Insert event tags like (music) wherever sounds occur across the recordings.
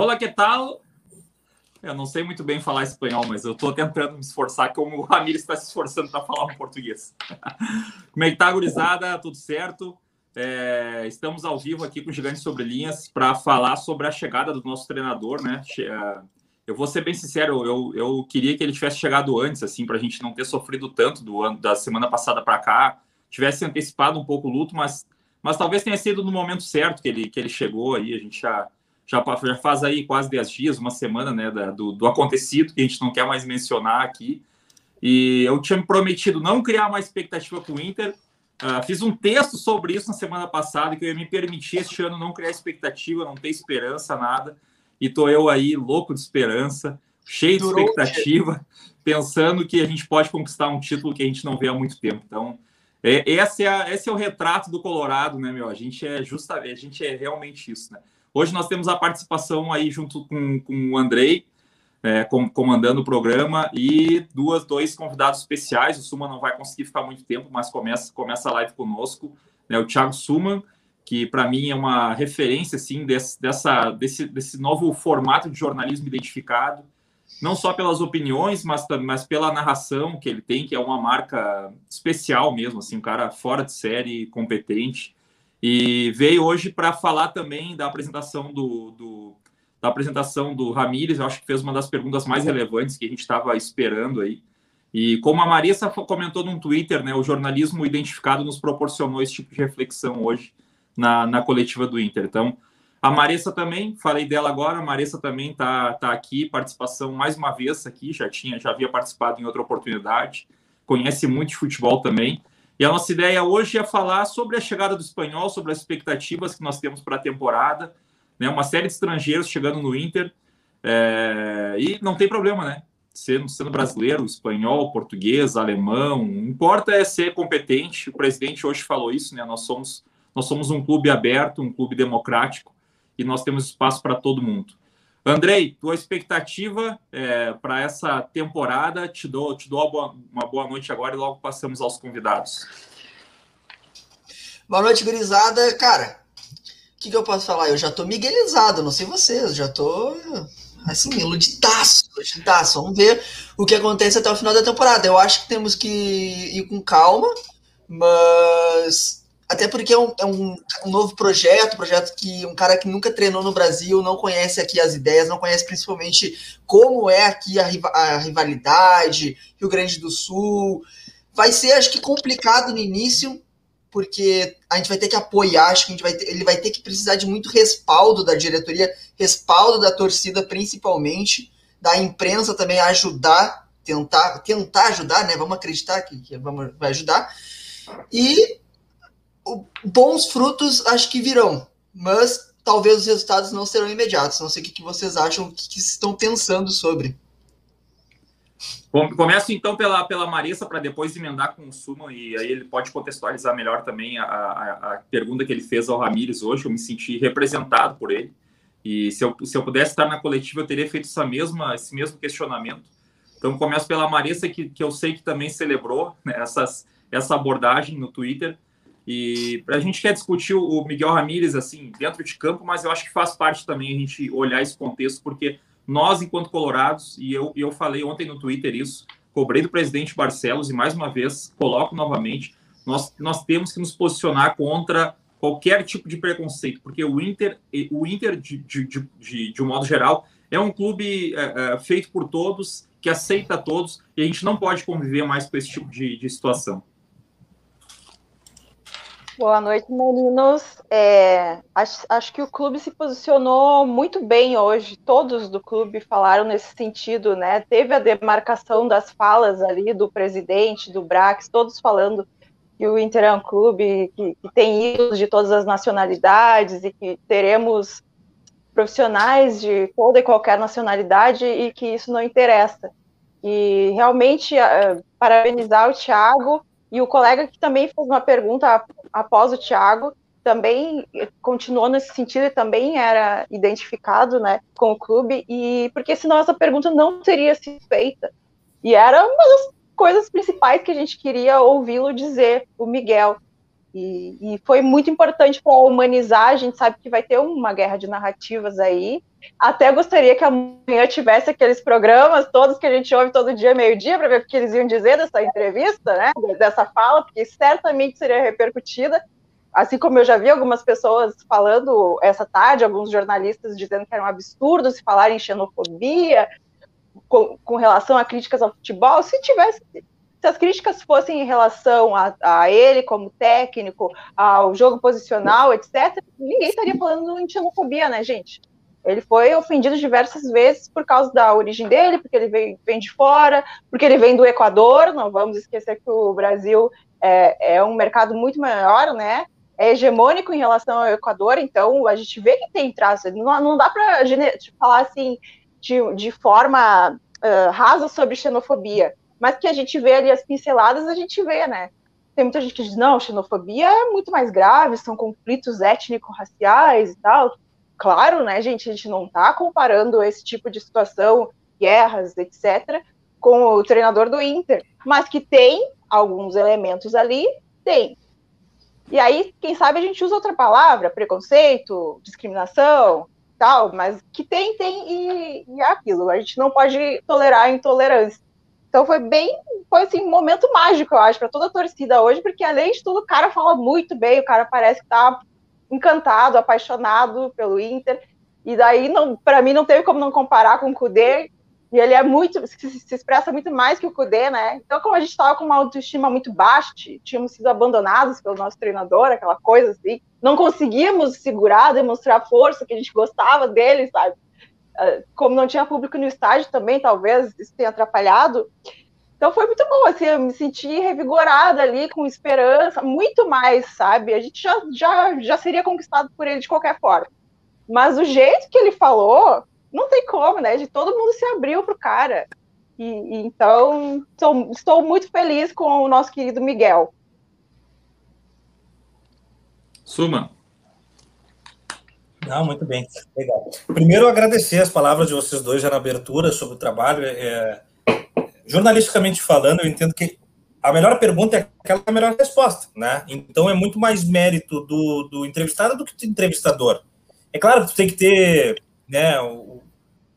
Rola que tal? Eu não sei muito bem falar espanhol, mas eu estou tentando me esforçar, como o Ramiro está se esforçando para falar um português. (laughs) como é que tá, gurizada? Tudo certo? É, estamos ao vivo aqui com o Gigante Sobre Linhas para falar sobre a chegada do nosso treinador, né? É, eu vou ser bem sincero, eu, eu queria que ele tivesse chegado antes, assim, para a gente não ter sofrido tanto do ano da semana passada para cá, tivesse antecipado um pouco o luto, mas, mas talvez tenha sido no momento certo que ele, que ele chegou aí, a gente já, já, já faz aí quase 10 dias, uma semana, né, da, do, do acontecido, que a gente não quer mais mencionar aqui, e eu tinha me prometido não criar mais expectativa com o Inter, uh, fiz um texto sobre isso na semana passada, que eu ia me permitir este ano não criar expectativa, não ter esperança, nada, e tô eu aí louco de esperança, cheio de Durou expectativa, pensando que a gente pode conquistar um título que a gente não vê há muito tempo. Então, é, esse, é, esse é o retrato do Colorado, né, meu? A gente é justamente, a gente é realmente isso, né? Hoje nós temos a participação aí junto com, com o Andrei, é, com, comandando o programa, e duas, dois convidados especiais. O Suman não vai conseguir ficar muito tempo, mas começa, começa a live conosco, né? O Thiago Suman, que para mim é uma referência assim desse, dessa, desse, desse novo formato de jornalismo identificado, não só pelas opiniões, mas, mas pela narração que ele tem, que é uma marca especial mesmo, assim, um cara fora de série, competente. E veio hoje para falar também da apresentação do, do, da apresentação do Ramires, eu acho que fez uma das perguntas mais relevantes que a gente estava esperando aí. E como a Marissa comentou num Twitter, né, o jornalismo identificado nos proporcionou esse tipo de reflexão hoje na, na coletiva do Inter. Então, a Maressa também, falei dela agora, a Maressa também está tá aqui, participação mais uma vez aqui, já tinha, já havia participado em outra oportunidade, conhece muito de futebol também. E a nossa ideia hoje é falar sobre a chegada do espanhol, sobre as expectativas que nós temos para a temporada, né? Uma série de estrangeiros chegando no Inter. É... E não tem problema, né? Sendo, sendo brasileiro, espanhol, português, alemão, importa é ser competente. O presidente hoje falou isso, né? Nós somos nós somos um clube aberto, um clube democrático e nós temos espaço para todo mundo. Andrei, tua expectativa é, para essa temporada? Te dou, te dou uma boa, uma boa noite agora e logo passamos aos convidados. Boa noite, gurizada. Cara, o que, que, eu posso falar? Eu já tô miguelizado, não sei vocês, já tô assim, iludidaço, iludidaço. Vamos ver o que acontece até o final da temporada. Eu acho que temos que ir com calma, mas até porque é um, é um, um, novo projeto, projeto que um cara que nunca treinou no Brasil, não conhece aqui as ideias, não conhece principalmente como é aqui a, a rivalidade, Rio Grande do Sul. Vai ser, acho que, complicado no início, porque a gente vai ter que apoiar, acho que a gente vai ter, ele vai ter que precisar de muito respaldo da diretoria, respaldo da torcida principalmente, da imprensa também ajudar, tentar, tentar ajudar, né? Vamos acreditar que, que vamos, vai ajudar. E bons frutos acho que virão, mas talvez os resultados não serão imediatos. Não sei o que, vocês acham, o que, que estão pensando sobre. Começo então pela, pela Marissa para depois emendar com o Suma e aí ele pode contextualizar melhor também a, a, a, pergunta que ele fez ao Ramires hoje. Eu me senti representado por ele e se eu, se eu pudesse estar na coletiva eu teria feito essa mesma, esse mesmo questionamento. Então começo pela Marissa que, que eu sei que também celebrou né, essas, essa abordagem no Twitter e a gente quer discutir o Miguel Ramírez assim dentro de campo, mas eu acho que faz parte também a gente olhar esse contexto, porque nós, enquanto colorados, e eu, eu falei ontem no Twitter isso, cobrei do presidente Barcelos e mais uma vez coloco novamente, nós, nós temos que nos posicionar contra qualquer tipo de preconceito, porque o Inter, o Inter de, de, de, de um modo geral, é um clube é, é, feito por todos, que aceita todos, e a gente não pode conviver mais com esse tipo de, de situação. Boa noite, meninos. É, acho, acho, que o clube se posicionou muito bem hoje. Todos do clube falaram nesse sentido, né? Teve a demarcação das falas ali do presidente, do Brax, todos falando que o Inter é um clube que, que tem ídolos de todas as nacionalidades e que teremos profissionais de toda e qualquer nacionalidade e que isso não interessa. E realmente uh, parabenizar o Thiago e o colega que também fez uma pergunta após o Thiago, também continuou nesse sentido e também era identificado né, com o clube, e porque senão essa pergunta não teria sido feita. E era uma das coisas principais que a gente queria ouvi-lo dizer, o Miguel. E, e foi muito importante para humanizar. A gente sabe que vai ter uma guerra de narrativas aí. Até gostaria que amanhã tivesse aqueles programas todos que a gente ouve todo dia, meio-dia, para ver o que eles iam dizer dessa entrevista, né? Dessa fala, porque certamente seria repercutida. Assim como eu já vi algumas pessoas falando essa tarde, alguns jornalistas dizendo que era um absurdo se falar em xenofobia com, com relação a críticas ao futebol. Se tivesse se as críticas fossem em relação a, a, ele como técnico, ao jogo posicional, etc., ninguém estaria falando em xenofobia, né, gente? Ele foi ofendido diversas vezes por causa da origem dele, porque ele vem, vem de fora, porque ele vem do Equador. Não vamos esquecer que o Brasil é, é um mercado muito maior, né? É hegemônico em relação ao Equador, então a gente vê que tem traços. Não, não dá para falar assim de, de forma uh, rasa sobre xenofobia mas que a gente vê ali as pinceladas, a gente vê, né? Tem muita gente que diz, não, xenofobia é muito mais grave, são conflitos étnico-raciais e tal. Claro, né, gente, a gente não está comparando esse tipo de situação, guerras, etc., com o treinador do Inter, mas que tem alguns elementos ali, tem. E aí, quem sabe a gente usa outra palavra, preconceito, discriminação, tal, mas que tem, tem e, e é aquilo. A gente não pode tolerar a intolerância. Então foi bem, foi assim, um momento mágico, eu acho, para toda a torcida hoje, porque além de tudo, o cara fala muito bem, o cara parece que tá encantado, apaixonado pelo Inter. E daí, para mim, não teve como não comparar com o Kudê. E ele é muito, se, expressa muito mais que o Kudê, né? Então, como a gente estava com uma autoestima muito baixa, tínhamos sido abandonados pelo nosso treinador, aquela coisa assim, não conseguíamos segurar, demonstrar força, que a gente gostava dele, sabe? Ah, como não tinha público no estádio também, talvez isso tenha atrapalhado. Então foi muito bom, assim, eu me senti revigorada ali, com esperança, muito mais, sabe? A gente já, já, já seria conquistado por ele de qualquer forma. Mas o jeito que ele falou, não tem como, né? De todo mundo se abriu pro cara. E, e então, sou, estou muito feliz com o nosso querido Miguel. Suma. Não, muito bem, legal. Primeiro, agradecer as palavras de vocês dois já na abertura sobre o trabalho. É, jornalisticamente falando, eu entendo que a melhor pergunta é aquela a melhor resposta, né? Então é muito mais mérito do, do entrevistado do que do entrevistador. É claro que tu tem que ter né, o,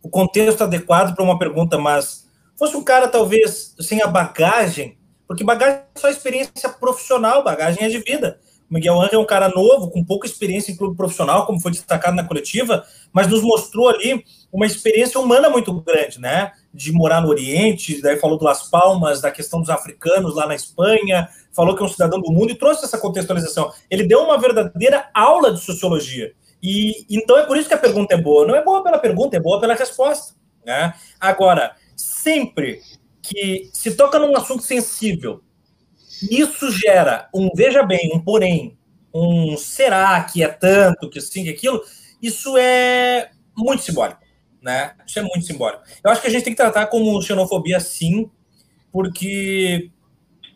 o contexto adequado para uma pergunta, mas fosse um cara talvez sem a bagagem, porque bagagem é só experiência profissional, bagagem é de vida. Miguel Angel é um cara novo, com pouca experiência em clube profissional, como foi destacado na coletiva, mas nos mostrou ali uma experiência humana muito grande, né? De morar no Oriente, daí falou do Las Palmas, da questão dos africanos lá na Espanha, falou que é um cidadão do mundo e trouxe essa contextualização. Ele deu uma verdadeira aula de sociologia. E então é por isso que a pergunta é boa. Não é boa pela pergunta, é boa pela resposta. Né? Agora, sempre que se toca num assunto sensível, isso gera um veja bem, um porém, um será que é tanto, que sim, que aquilo, isso é muito simbólico, né? Isso é muito simbólico. Eu acho que a gente tem que tratar como xenofobia sim, porque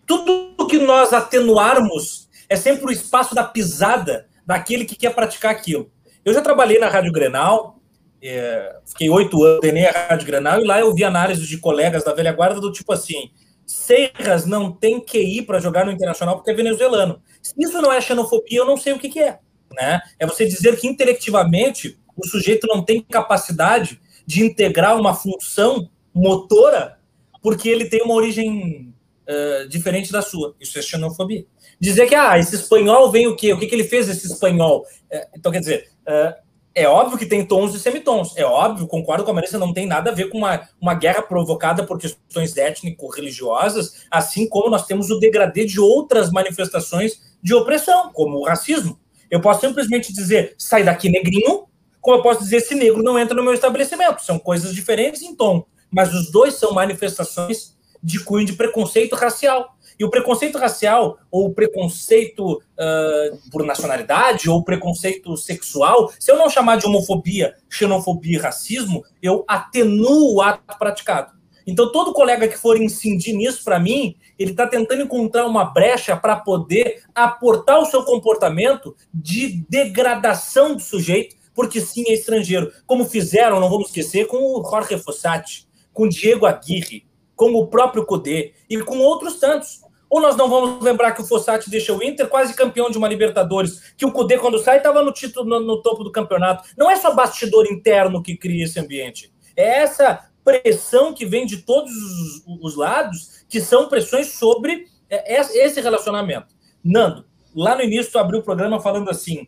tudo que nós atenuarmos é sempre o espaço da pisada daquele que quer praticar aquilo. Eu já trabalhei na Rádio Grenal, é, fiquei oito anos, treinei a Rádio Grenal, e lá eu vi análises de colegas da velha guarda do tipo assim, Seiras não tem QI para jogar no Internacional porque é venezuelano. Se isso não é xenofobia, eu não sei o que, que é. Né? É você dizer que intelectivamente o sujeito não tem capacidade de integrar uma função motora porque ele tem uma origem uh, diferente da sua. Isso é xenofobia. Dizer que ah, esse espanhol vem o quê? O que, que ele fez esse espanhol? Uh, então, quer dizer, uh, é óbvio que tem tons e semitons. É óbvio, concordo com a Marisa, não tem nada a ver com uma, uma guerra provocada por questões étnico-religiosas, assim como nós temos o degradê de outras manifestações de opressão, como o racismo. Eu posso simplesmente dizer, sai daqui negrinho, como eu posso dizer, esse negro não entra no meu estabelecimento. São coisas diferentes em tom, mas os dois são manifestações de cunho de preconceito racial. E o preconceito racial, ou preconceito uh, por nacionalidade, ou preconceito sexual, se eu não chamar de homofobia, xenofobia e racismo, eu atenuo o ato praticado. Então, todo colega que for incidir nisso para mim, ele está tentando encontrar uma brecha para poder aportar o seu comportamento de degradação do sujeito, porque sim é estrangeiro. Como fizeram, não vamos esquecer, com o Jorge Fossati, com o Diego Aguirre, com o próprio Codê e com outros tantos. Ou nós não vamos lembrar que o Fossati deixa o Inter quase campeão de uma Libertadores, que o Cudê, quando sai, estava no título no, no, topo do campeonato. Não é só bastidor interno que cria esse ambiente. É essa pressão que vem de todos os, os lados, que são pressões sobre é, esse relacionamento. Nando, lá no início tu abriu o programa falando assim: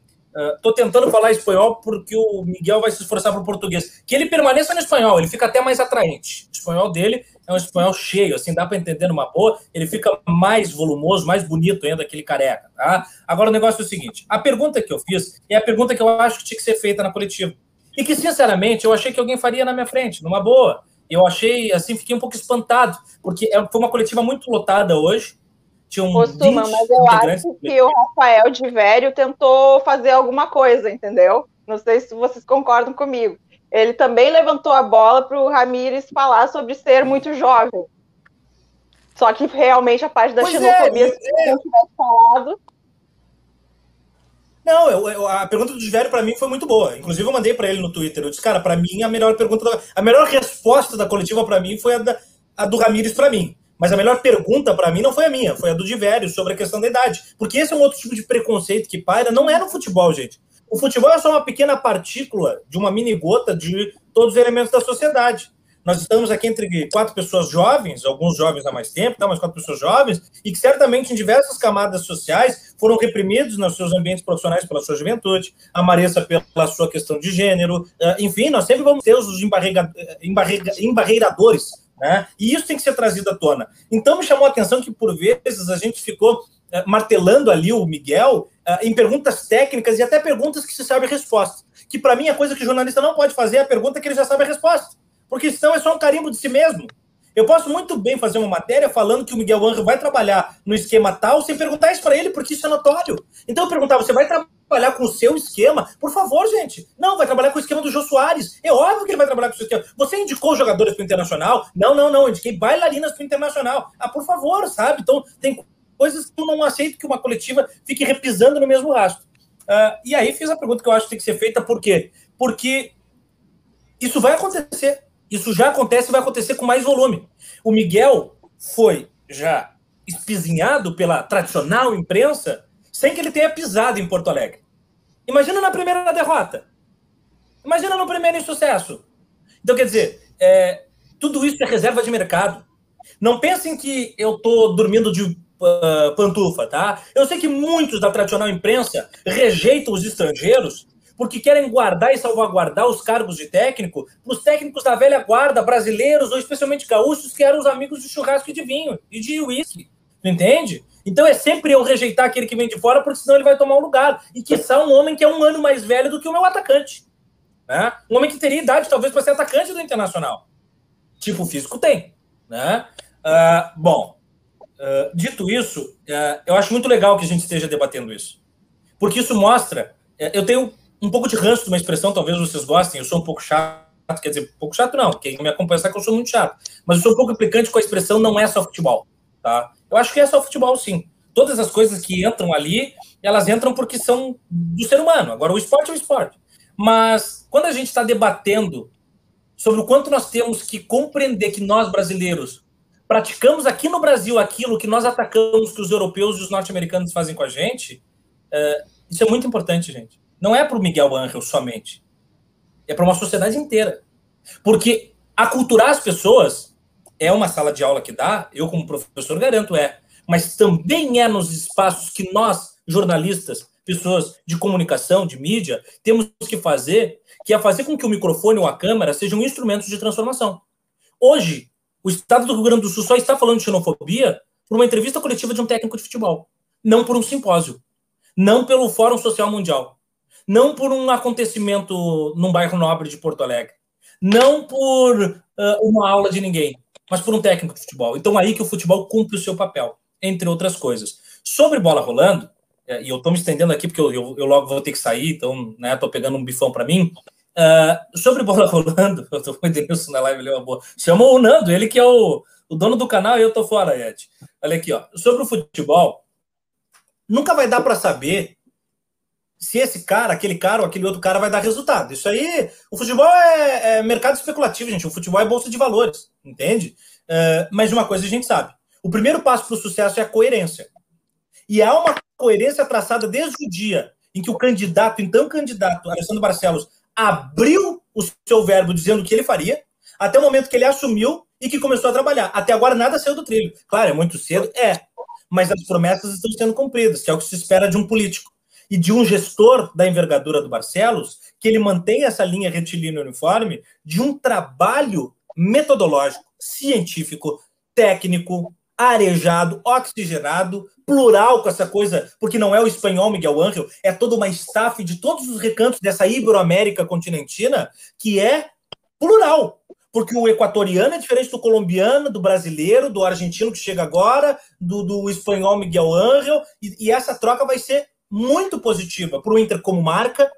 Estou uh, tentando falar espanhol porque o Miguel vai se esforçar para o português. Que ele permaneça no espanhol, ele fica até mais atraente. O espanhol dele é um espanhol cheio, assim, dá para entender numa boa. Ele fica mais volumoso, mais bonito ainda, aquele careca, tá? Agora o negócio é o seguinte: a pergunta que eu fiz é a pergunta que eu acho que tinha que ser feita na coletiva. E que, sinceramente, eu achei que alguém faria na minha frente, numa boa. Eu achei, assim, fiquei um pouco espantado, porque é, foi uma coletiva muito lotada hoje tinha um Costuma, mas eu acho que o Rafael de Vério tentou fazer alguma coisa, entendeu? Não sei se vocês concordam comigo. Ele também levantou a bola para o Ramires falar sobre ser muito jovem. Só que realmente a parte da pois é, xenofobia, é, se não tivesse falado. Não, eu, eu, a pergunta do Velho para mim foi muito boa. Inclusive eu mandei para ele no Twitter. Eu disse, cara, para mim a melhor pergunta, a melhor resposta da coletiva para mim foi a, da, a do Ramires para mim. Mas a melhor pergunta para mim não foi a minha, foi a do Divério sobre a questão da idade. Porque esse é um outro tipo de preconceito que paira, não é no futebol, gente. O futebol é só uma pequena partícula de uma mini gota de todos os elementos da sociedade. Nós estamos aqui entre quatro pessoas jovens, alguns jovens há mais tempo, tá, mas quatro pessoas jovens, e que certamente em diversas camadas sociais foram reprimidos nos seus ambientes profissionais pela sua juventude, a Maressa pela sua questão de gênero, ah, enfim, nós sempre vamos ter os embarrega, embarreiradores né? E isso tem que ser trazido à tona. Então me chamou a atenção que, por vezes, a gente ficou uh, martelando ali o Miguel uh, em perguntas técnicas e até perguntas que se sabe a resposta. Que, para mim, a coisa que o jornalista não pode fazer é a pergunta que ele já sabe a resposta. Porque senão é só um carimbo de si mesmo. Eu posso muito bem fazer uma matéria falando que o Miguel Angel vai trabalhar no esquema tal sem perguntar isso para ele, porque isso é notório. Então eu perguntava, você vai trabalhar trabalhar com o seu esquema. Por favor, gente. Não, vai trabalhar com o esquema do Jô Soares. É óbvio que ele vai trabalhar com o seu esquema. Você indicou jogadores para o Internacional? Não, não, não. Eu indiquei bailarinas para o Internacional. Ah, por favor, sabe? Então, tem coisas que eu não aceito que uma coletiva fique repisando no mesmo rastro. Uh, e aí fiz a pergunta que eu acho que tem que ser feita, por quê? Porque isso vai acontecer. Isso já acontece e vai acontecer com mais volume. O Miguel foi já espizinhado pela tradicional imprensa sem que ele tenha pisado em Porto Alegre. Imagina na primeira derrota. Imagina no primeiro insucesso. Então, quer dizer, é, tudo isso é reserva de mercado. Não pensem que eu estou dormindo de uh, pantufa, tá? Eu sei que muitos da tradicional imprensa rejeitam os estrangeiros porque querem guardar e salvaguardar os cargos de técnico para os técnicos da velha guarda, brasileiros ou especialmente gaúchos, que eram os amigos de churrasco e de vinho e de uísque. Entende? Então é sempre eu rejeitar aquele que vem de fora, porque senão ele vai tomar um lugar. E que só um homem que é um ano mais velho do que o meu atacante. Né? Um homem que teria idade, talvez, para ser atacante do Internacional. Tipo físico tem. Né? Uh, bom, uh, dito isso, uh, eu acho muito legal que a gente esteja debatendo isso. Porque isso mostra. Eh, eu tenho um pouco de ranço de uma expressão, talvez vocês gostem, eu sou um pouco chato, quer dizer, um pouco chato não, quem me acompanha sabe que eu sou muito chato. Mas eu sou um pouco implicante com a expressão não é só futebol. Tá? Eu acho que é só futebol, sim. Todas as coisas que entram ali, elas entram porque são do ser humano. Agora, o esporte é o esporte. Mas quando a gente está debatendo sobre o quanto nós temos que compreender que nós, brasileiros, praticamos aqui no Brasil aquilo que nós atacamos que os europeus e os norte-americanos fazem com a gente, é, isso é muito importante, gente. Não é para o Miguel Angel somente. É para uma sociedade inteira. Porque aculturar as pessoas é uma sala de aula que dá, eu como professor garanto é, mas também é nos espaços que nós, jornalistas, pessoas de comunicação, de mídia, temos que fazer, que é fazer com que o microfone ou a câmera sejam instrumentos de transformação. Hoje, o Estado do Rio Grande do Sul só está falando de xenofobia por uma entrevista coletiva de um técnico de futebol, não por um simpósio, não pelo Fórum Social Mundial, não por um acontecimento num bairro nobre de Porto Alegre, não por uh, uma aula de ninguém mas por um técnico de futebol. Então aí que o futebol cumpre o seu papel, entre outras coisas. Sobre bola rolando, é, e eu estou me estendendo aqui porque eu, eu, eu, logo vou ter que sair, então né, pegando um bifão para mim. Uh, sobre bola (laughs) rolando, eu estou com o Denilson na live, ele é uma boa. Chamou o Nando, ele que é o, o dono do canal e eu estou fora, Ed. Olha aqui, ó. Sobre o futebol, nunca vai dar para saber se esse cara, aquele cara ou aquele outro cara vai dar resultado. Isso aí, o futebol é, é mercado especulativo, gente. O futebol é bolsa de valores, entende? Uh, mas uma coisa a gente sabe: O primeiro passo para o sucesso é a coerência. E há uma coerência traçada desde o dia em que o candidato, então candidato, Alessandro Barcelos, abriu o seu verbo dizendo o que ele faria, até o momento que ele assumiu e que começou a trabalhar. Até agora nada saiu do trilho. Claro, é muito cedo, é. Mas as promessas estão sendo cumpridas, que é o que se espera de um político. E de um gestor da envergadura do Barcelos, que ele mantenha essa linha retilínea uniforme de um trabalho metodológico, científico, técnico, arejado, oxigenado, plural com essa coisa, porque não é o espanhol Miguel Ángel, é toda uma staff de todos os recantos dessa Iberoamérica continentina que é plural. Porque o equatoriano é diferente do colombiano, do brasileiro, do argentino que chega agora, do, do espanhol Miguel Ángel, e, e essa troca vai ser muito positiva para o Inter como marca,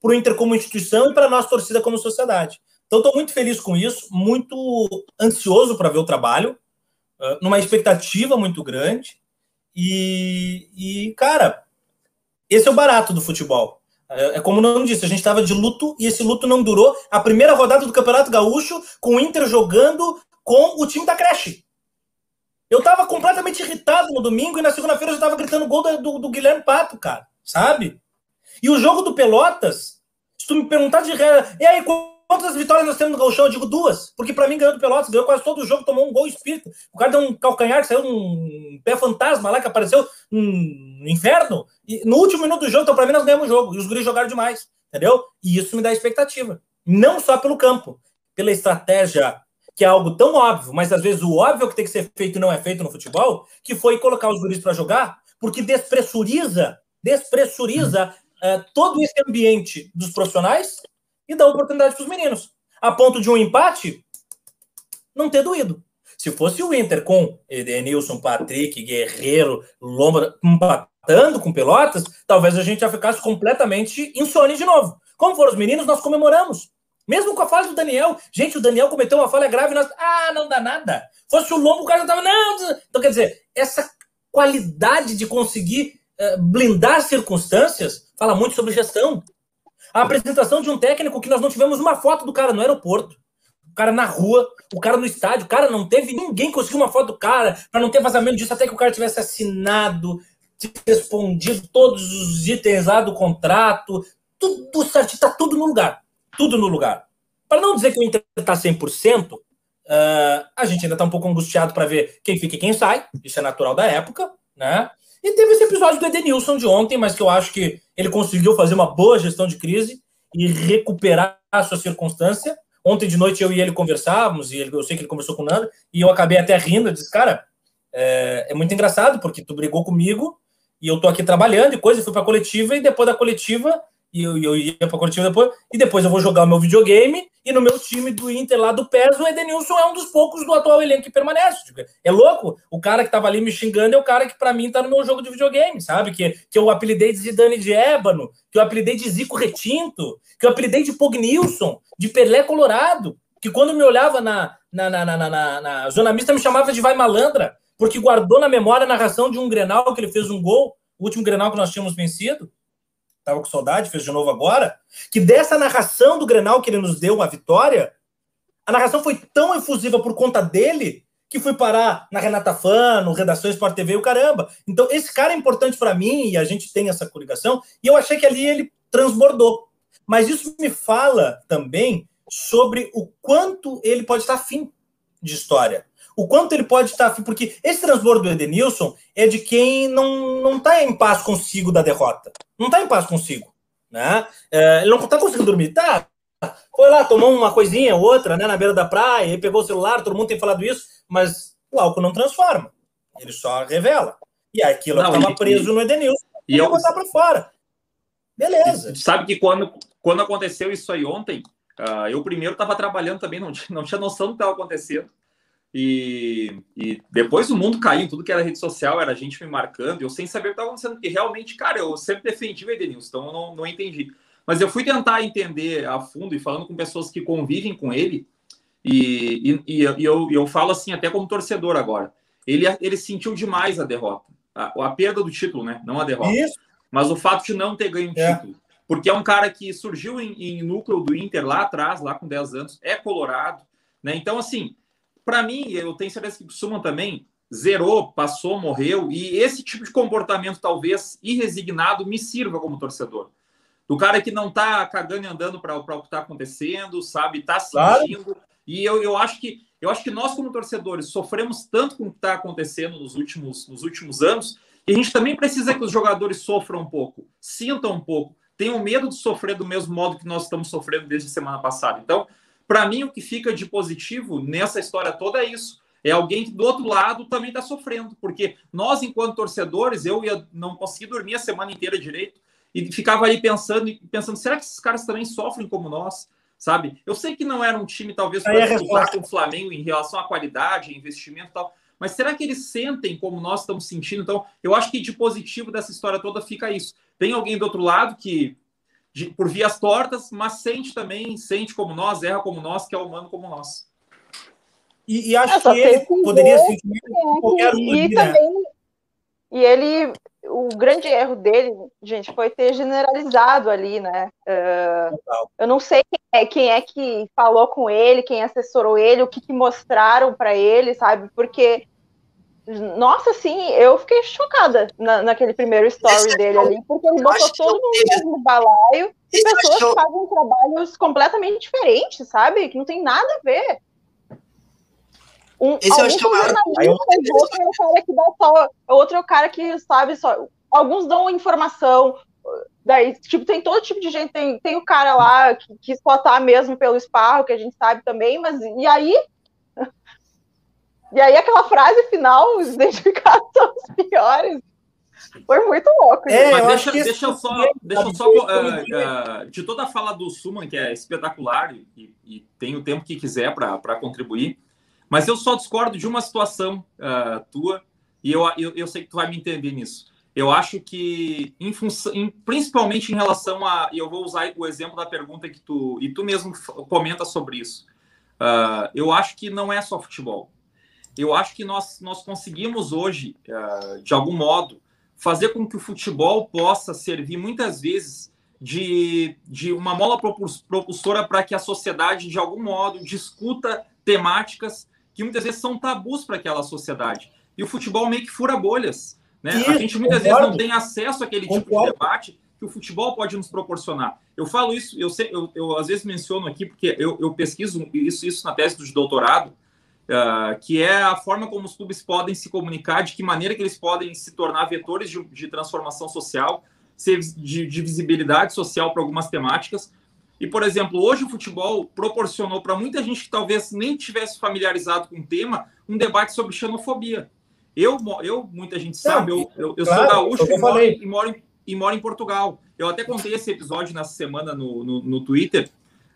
para o Inter como instituição e para a nossa torcida como sociedade. Então, estou muito feliz com isso, muito ansioso para ver o trabalho, numa expectativa muito grande. E, e, cara, esse é o barato do futebol. É, é como não disse, a gente estava de luto e esse luto não durou. A primeira rodada do Campeonato Gaúcho, com o Inter jogando com o time da creche. Eu estava completamente irritado no domingo e na segunda-feira eu já estava gritando gol do, do, Guilherme Pato, cara. Sabe? E o jogo do Pelotas, se tu me perguntar de. E aí, Quantas vitórias nós temos no Gauchão? Eu digo duas, porque para mim ganhou do Pelotas, ganhou quase todo o jogo, tomou um gol espírita. O cara deu um calcanhar, que saiu um pé fantasma lá, que apareceu no inferno. E no último minuto do jogo, então para mim nós ganhamos o jogo. E os guris jogaram demais, entendeu? E isso me dá expectativa. Não só pelo campo, pela estratégia, que é algo tão óbvio, mas às vezes o óbvio que tem que ser feito não é feito no futebol, que foi colocar os guris para jogar, porque despressuriza, despressuriza uh, todo esse ambiente dos profissionais e dá oportunidade para os meninos. A ponto de um empate não ter doído. Se fosse o Inter com Edenilson, Patrick, Guerreiro, Lomba empatando com Pelotas, talvez a gente já ficasse completamente insone de novo. Como foram os meninos, nós comemoramos. Mesmo com a falha do Daniel. Gente, o Daniel cometeu uma falha grave nós. Ah, não dá nada. Fosse o Lombo, o cara já tava. Não. Então, quer dizer, essa qualidade de conseguir uh, blindar circunstâncias fala muito sobre gestão. A apresentação de um técnico que nós não tivemos uma foto do cara no aeroporto. O cara na rua, o cara no estádio, o cara não teve ninguém conseguiu uma foto do cara para não ter vazamento disso até que o cara tivesse assinado, respondido todos os itens lá do contrato, tudo certo, tá tudo no lugar. Tudo no lugar. Para não dizer que o Inter tá 100%, uh, a gente ainda tá um pouco angustiado para ver quem fica e quem sai. Isso é natural da época, né? E teve esse episódio do Edenilson de ontem, mas que eu acho que ele conseguiu fazer uma boa gestão de crise e recuperar a sua circunstância. Ontem de noite eu e ele conversávamos, e eu sei que ele conversou com o Nando, e eu acabei até rindo. Eu disse, cara, é, é muito engraçado, porque tu brigou comigo e eu tô aqui trabalhando e coisa, e fui pra coletiva, e depois da coletiva e eu, eu ia pra coletiva depois, e depois eu vou jogar o meu videogame, e no meu time do Inter lá do PES, o Edenilson é um dos poucos do atual elenco que permanece. Tipo, é louco. O cara que tava ali me xingando é o cara que para mim tá no meu jogo de videogame, sabe? Que, que eu apelidei de Zidane de Ébano, que eu apelidei de Zico Retinto, que eu apelidei de Pognilson, de Pelé Colorado, que quando me olhava na, na, na, na, na, na zona mista me chamava de vai malandra, porque guardou na memória a narração de um Grenal que ele fez um gol, o último Grenal que nós tínhamos vencido estava com saudade, fez de novo agora, que dessa narração do Grenal que ele nos deu, a vitória, a narração foi tão efusiva por conta dele que fui parar na Renata Fano, Redação Sport TV e o caramba. Então, esse cara é importante para mim e a gente tem essa coligação, e eu achei que ali ele transbordou. Mas isso me fala também sobre o quanto ele pode estar afim de história o quanto ele pode estar. Porque esse transbordo do Edenilson é de quem não, não tá em paz consigo da derrota. Não está em paz consigo. Né? É, ele não está conseguindo dormir. Tá, foi lá, tomou uma coisinha, outra, né, na beira da praia, e pegou o celular, todo mundo tem falado isso, mas o álcool não transforma. Ele só revela. E aquilo estava preso no Edenilson. E eu botar para fora. Beleza. Sabe que quando, quando aconteceu isso aí ontem, uh, eu primeiro estava trabalhando também, não tinha, não tinha noção do que estava acontecendo. E, e, depois o mundo caiu, tudo que era rede social, era gente me marcando, eu sem saber o que estava acontecendo, porque realmente, cara, eu sempre defendi o Edenilson, então eu não, não entendi. Mas eu fui tentar entender a fundo e falando com pessoas que convivem com ele, e, e, e eu, eu falo assim, até como torcedor agora, ele, ele sentiu demais a derrota, a, a perda do título, né? Não a derrota. Isso. Mas o fato de não ter ganho o é. título. Porque é um cara que surgiu em, em núcleo do Inter lá atrás, lá com 10 anos, é colorado, né? Então, assim, para mim, eu tenho certeza que o Suman também, zerou, passou, morreu, e esse tipo de comportamento, talvez irresignado, me sirva como torcedor. Do cara que não tá cagando e andando para o que está acontecendo, sabe, tá sentindo. Claro. E eu, eu acho que eu acho que nós, como torcedores, sofremos tanto com o que está acontecendo nos últimos, nos últimos anos, e a gente também precisa que os jogadores sofram um pouco, sintam um pouco, tenham medo de sofrer do mesmo modo que nós estamos sofrendo desde a semana passada. Então, para mim, o que fica de positivo nessa história toda é isso. É alguém que do outro lado também está sofrendo, porque nós, enquanto torcedores, eu ia não consegui dormir a semana inteira direito e ficava ali pensando, pensando, será que esses caras também sofrem como nós? Sabe? Eu sei que não era um time talvez para é disputar com o Flamengo em relação à qualidade, investimento e tal, mas será que eles sentem como nós estamos sentindo? Então, eu acho que de positivo dessa história toda fica isso. Tem alguém do outro lado que de, por vias tortas, mas sente também, sente como nós, erra como nós, que é humano como nós. E, e acho que ele poderia sentir qualquer um. E, né? também, e ele, o grande erro dele, gente, foi ter generalizado ali, né? Uh, eu não sei quem é, quem é, que falou com ele, quem assessorou ele, o que, que mostraram para ele, sabe? Porque, nossa, assim, eu fiquei chocada na, naquele primeiro story é dele ali, porque ele botou todo mundo no mesmo balaio e pessoas que fazem trabalhos completamente diferentes, sabe? Que não tem nada a ver. Um, Esse eu acho que é o maior. Outro é o cara que dá só. Outro é o cara que sabe só. Alguns dão informação. Daí, tipo, tem todo tipo de gente. Tem, tem o cara lá que, que só tá mesmo pelo esparro, que a gente sabe também, mas e aí? E aí aquela frase final, os identificados são os piores. Foi muito louco. É, mas deixa, deixa eu só, deixa eu só uh, uh, de toda a fala do Suman, que é espetacular e, e tem o tempo que quiser para contribuir. Mas eu só discordo de uma situação uh, tua, e eu, eu, eu, sei que tu vai me entender nisso. Eu acho que, em função, em, principalmente em relação a. E eu vou usar o exemplo da pergunta que tu. E tu mesmo comenta sobre isso. Uh, eu acho que não é só futebol. Eu acho que nós, nós conseguimos hoje, uh, de algum modo, fazer com que o futebol possa servir muitas vezes de, de uma mola propulsora para que a sociedade, de algum modo, discuta temáticas que muitas vezes são tabus para aquela sociedade. E o futebol meio que fura bolhas. Né? A gente muitas concordo. vezes não tem acesso àquele concordo. tipo de debate que o futebol pode nos proporcionar. Eu falo isso, eu, sei, eu, eu às vezes menciono aqui, porque eu, eu pesquiso isso, isso na tese de doutorado, uh, que é a forma como os clubes podem se comunicar, de que maneira que eles podem se tornar vetores de, de transformação social, de, de visibilidade social para algumas temáticas, e, por exemplo, hoje o futebol proporcionou para muita gente que talvez nem tivesse familiarizado com o tema um debate sobre xenofobia. Eu, eu muita gente sabe, eu, eu, eu claro, sou gaúcho e moro, e, moro, e moro em Portugal. Eu até contei esse episódio nessa semana no, no, no Twitter.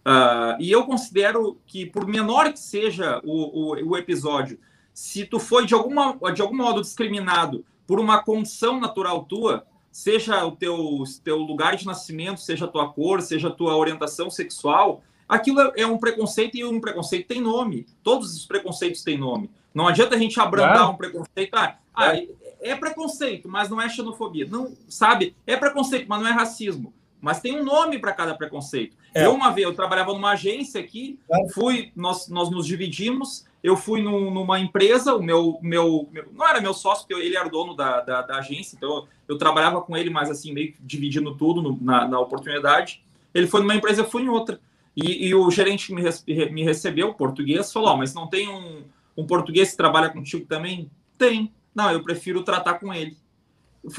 Uh, e eu considero que, por menor que seja o, o, o, episódio, se tu foi de, alguma, de algum modo discriminado por uma condição natural tua, seja o teu, teu lugar de nascimento, seja a tua cor, seja a tua orientação sexual, aquilo é, é um preconceito e um preconceito tem nome. Todos os preconceitos têm nome. Não adianta a gente abrandar um preconceito. Ah, ah, é. é preconceito, mas não é xenofobia. Não, sabe? É preconceito, mas não é racismo. Mas tem um nome para cada preconceito. É. Eu uma vez eu trabalhava numa agência aqui, fui, nós, nós nos dividimos eu fui num, numa empresa, o meu, meu, meu, Não era meu sócio, porque ele era dono da, da, da agência, então eu, eu, trabalhava com ele, mas assim, meio que dividindo tudo no, na, na, oportunidade. Ele foi numa empresa, eu fui em outra. E, e o gerente que me, me recebeu, português, falou: oh, mas não tem um, um português que trabalha contigo também? Tem. Não, eu prefiro tratar com ele.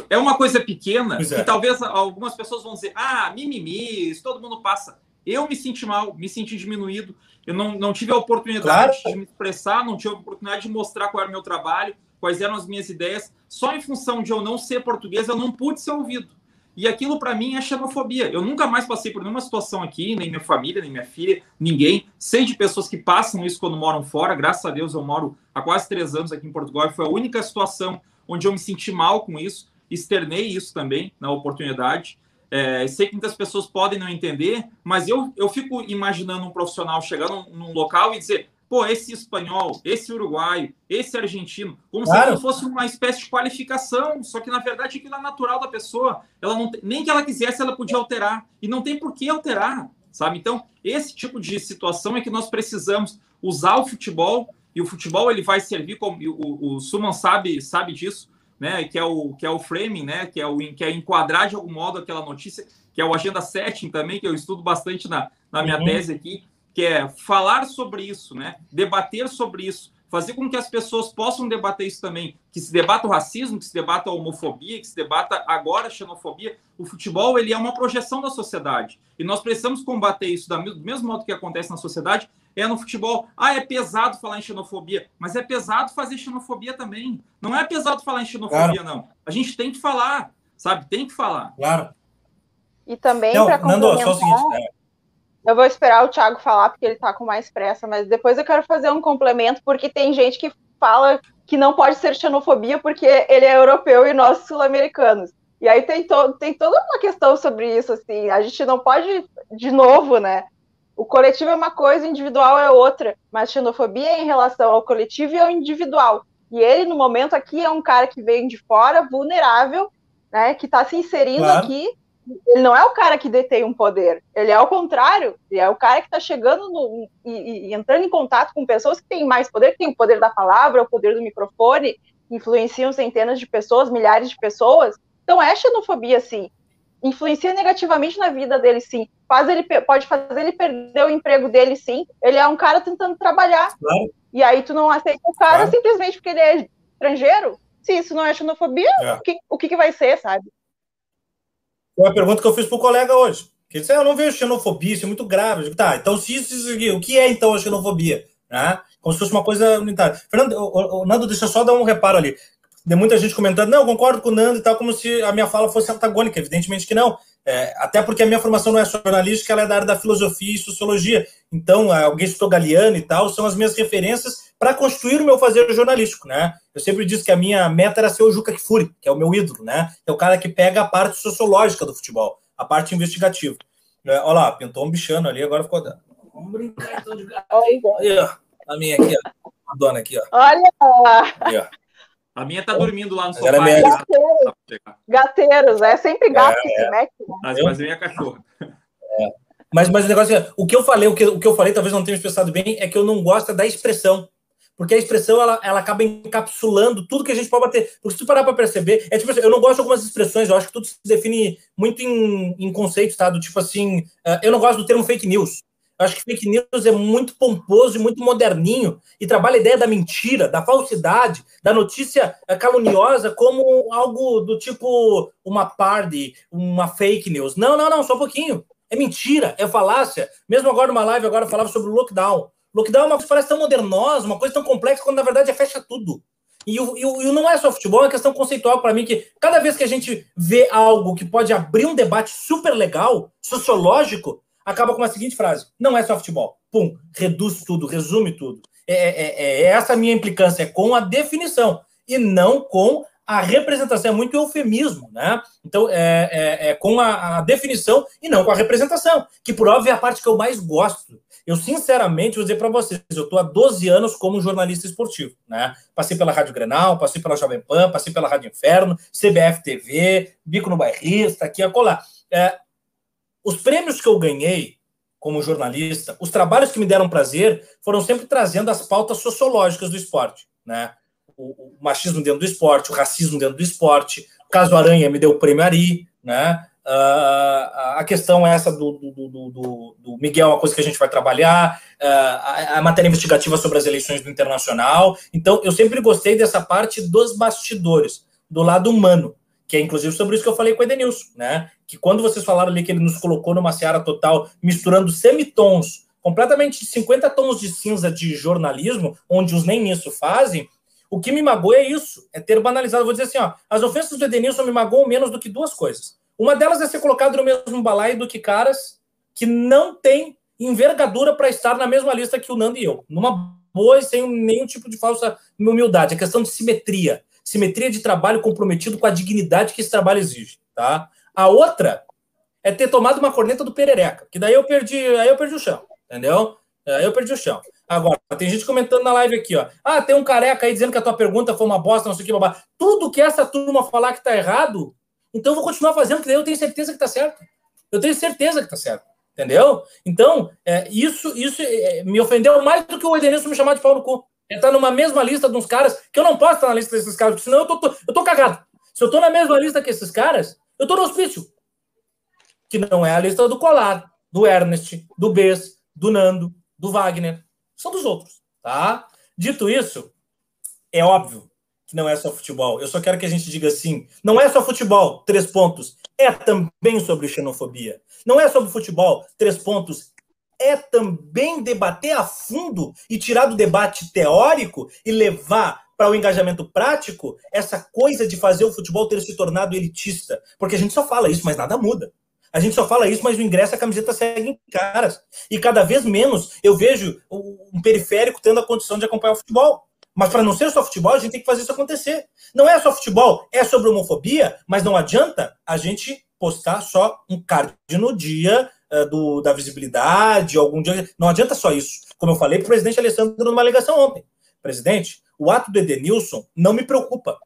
É uma coisa pequena é. que talvez algumas pessoas vão dizer: ah, mimimi, isso todo mundo passa. Eu me senti mal, me senti diminuído. Eu não, não tive a oportunidade claro. de me expressar, não tive a oportunidade de mostrar qual era o meu trabalho, quais eram as minhas ideias. Só em função de eu não ser português, eu não pude ser ouvido. E aquilo para mim é xenofobia. Eu nunca mais passei por nenhuma situação aqui, nem minha família, nem minha filha, ninguém. Sei de pessoas que passam isso quando moram fora. Graças a Deus eu moro há quase três anos aqui em Portugal e foi a única situação onde eu me senti mal com isso. Externei isso também na oportunidade. É, sei que muitas pessoas podem não entender, mas eu, eu fico imaginando um profissional chegar num, num local e dizer: pô, esse espanhol, esse uruguaio, esse argentino, como claro. se fosse uma espécie de qualificação, só que na verdade aquilo é natural da pessoa. Ela não nem que ela quisesse, ela podia alterar, e não tem por que alterar, sabe? Então, esse tipo de situação é que nós precisamos usar o futebol E o futebol ele vai servir como o, o Suman sabe sabe disso, né? Que é o que é o framing, né? Que é o que é enquadrar de algum modo aquela notícia, que é o agenda setting também que eu estudo bastante na, na minha uhum. tese aqui, que é falar sobre isso, né? Debater sobre isso fazer com que as pessoas possam debater isso também, que se debata o racismo, que se debata a homofobia, que se debata agora a xenofobia. O futebol ele é uma projeção da sociedade e nós precisamos combater isso do mesmo modo que acontece na sociedade. É no futebol, ah, é pesado falar em xenofobia, mas é pesado fazer xenofobia também. Não é pesado falar em xenofobia, claro. não. A gente tem que falar, sabe? Tem que falar. Claro. E também para complementar... só o seguinte, é eu vou esperar o Thiago falar, porque ele está com mais pressa, mas depois eu quero fazer um complemento, porque tem gente que fala que não pode ser xenofobia porque ele é europeu e nós sul-americanos. E aí tem, to tem toda uma questão sobre isso, assim, a gente não pode, de novo, né? O coletivo é uma coisa, o individual é outra, mas xenofobia é em relação ao coletivo e ao individual. E ele, no momento aqui, é um cara que vem de fora, vulnerável, né, que está se inserindo claro. aqui ele não é o cara que detém um poder, ele é o contrário, ele é o cara que está chegando no, e, e, entrando em contato com pessoas que têm mais poder, que têm o poder da palavra, o poder do microfone, influenciam centenas de pessoas, milhares de pessoas. Então é xenofobia, sim. Influencia negativamente na vida dele, sim. Faz ele, pode fazer ele perder o emprego dele, sim. Ele é um cara tentando trabalhar. Claro. E aí tu não aceita o cara claro. simplesmente porque ele é estrangeiro? Se isso não é xenofobia, é. O, que, o que, que vai ser, sabe? Foi uma pergunta que eu fiz para o colega hoje. Que ele disse: ah, Eu não vejo xenofobia, isso é muito grave. Eu digo, tá, então se isso, isso aqui, o que é então a xenofobia? Né? Como se fosse uma coisa unitária. Fernando, o, o, Nando, deixa eu só dar um reparo ali. Tem muita gente comentando, não, concordo com o Nando e tal, como se a minha fala fosse antagônica. Evidentemente que não. É, até porque a minha formação não é jornalística, ela é da área da filosofia e sociologia. Então, alguém estudou Galeano e tal, são as minhas referências para construir o meu fazer jornalístico, né? Eu sempre disse que a minha meta era ser o Juca Kfouri, que é o meu ídolo, né? É o cara que pega a parte sociológica do futebol, a parte investigativa. É, olha lá, pintou um bichano ali, agora ficou. Vamos brincar então de gato. Aí, ó. A minha aqui, ó. A dona aqui, ó. Olha lá. ó. A minha tá dormindo lá no sofá. É minha... Gateiros. Gateiros, é sempre gato é, que se mete. Né? Mas, mas a minha cachorra. É. Mas, mas o negócio é, o que eu falei, o que, o que eu falei, talvez não tenha expressado bem, é que eu não gosto da expressão porque a expressão ela, ela acaba encapsulando tudo que a gente pode bater. Porque se tu parar para perceber, é tipo assim, eu não gosto de algumas expressões, eu acho que tudo se define muito em, em conceitos, tá? Do tipo assim, uh, eu não gosto do termo fake news. Acho que fake news é muito pomposo e muito moderninho e trabalha a ideia da mentira, da falsidade, da notícia eh, caluniosa como algo do tipo uma party, uma fake news. Não, não, não, só um pouquinho. É mentira, é falácia. Mesmo agora numa live, agora eu falava sobre o lockdown. Lockdown é uma coisa que parece tão modernosa, uma coisa tão complexa, quando na verdade é fecha tudo. E, e, e não é só futebol, é uma questão conceitual para mim, que cada vez que a gente vê algo que pode abrir um debate super legal, sociológico, acaba com a seguinte frase: não é só futebol. Pum, reduz tudo, resume tudo. É, é, é, é essa a minha implicância, é com a definição, e não com a representação. É muito eufemismo, né? Então, é, é, é com a, a, definição e não com a representação, que por óbvio é a parte que eu mais gosto. Eu, sinceramente, vou dizer para vocês, eu estou há 12 anos como jornalista esportivo, né? Passei pela Rádio Grenal, passei pela Jovem Pan, passei pela Rádio Inferno, CBF TV, Bico no Bairrista, aqui, acolá. É, os prêmios que eu ganhei como jornalista, os trabalhos que me deram prazer, foram sempre trazendo as pautas sociológicas do esporte, né? O, o machismo dentro do esporte, o racismo dentro do esporte, o caso Aranha me deu o prêmio Ari, né? Uh, a questão é essa do, do, do, do, Miguel é uma coisa que a gente vai trabalhar, uh, a, a, matéria investigativa sobre as eleições do Internacional. Então, eu sempre gostei dessa parte dos bastidores, do lado humano, que é inclusive sobre isso que eu falei com o Edenilson, né? Que quando vocês falaram ali que ele nos colocou numa seara total, misturando semitons, completamente 50 tons de cinza de jornalismo, onde os nem isso fazem, o que me magoou é isso, é ter banalizado. Eu vou dizer assim, ó, as ofensas do Edenilson me magoam menos do que duas coisas. Uma delas é ser colocado no mesmo balaio do que caras que não têm envergadura para estar na mesma lista que o Nando e eu. Numa boa e sem nenhum tipo de falsa humildade. É questão de simetria. Simetria de trabalho comprometido com a dignidade que esse trabalho exige. Tá? A outra é ter tomado uma corneta do Perereca, que daí eu perdi, aí eu perdi o chão, entendeu? Aí eu perdi o chão. Agora, tem gente comentando na live aqui, ó. Ah, tem um careca aí dizendo que a tua pergunta foi uma bosta, não sei o que, babá. Tudo que essa turma falar que tá errado, então eu vou continuar fazendo, porque eu tenho certeza que está certo. Eu tenho certeza que está certo. Entendeu? Então, é, isso, isso é, me ofendeu mais do que o Edenilson me chamar de pau no cu. Ele tá numa mesma lista de uns caras que eu não posso estar na lista desses caras, porque senão eu tô, tô, eu tô cagado. Se eu tô na mesma lista que esses caras, eu tô no hospício. Que não é a lista do Colar, do Ernest, do Bess, do Nando, do Wagner. São dos outros, tá? Dito isso, é óbvio que não é só futebol. Eu só quero que a gente diga assim: não é só futebol, três pontos. É também sobre xenofobia. Não é sobre futebol, três pontos. É também debater a fundo e tirar do debate teórico e levar para o engajamento prático essa coisa de fazer o futebol ter se tornado elitista. Porque a gente só fala isso, mas nada muda. A gente só fala isso, mas o ingresso, a camiseta segue em caras. E cada vez menos eu vejo um periférico tendo a condição de acompanhar o futebol. Mas para não ser só futebol, a gente tem que fazer isso acontecer. Não é só futebol, é sobre homofobia, mas não adianta a gente postar só um card no dia do, da visibilidade, algum dia. Não adianta só isso. Como eu falei para o presidente Alessandro numa ligação ontem. Presidente, o ato do Edenilson não me preocupa,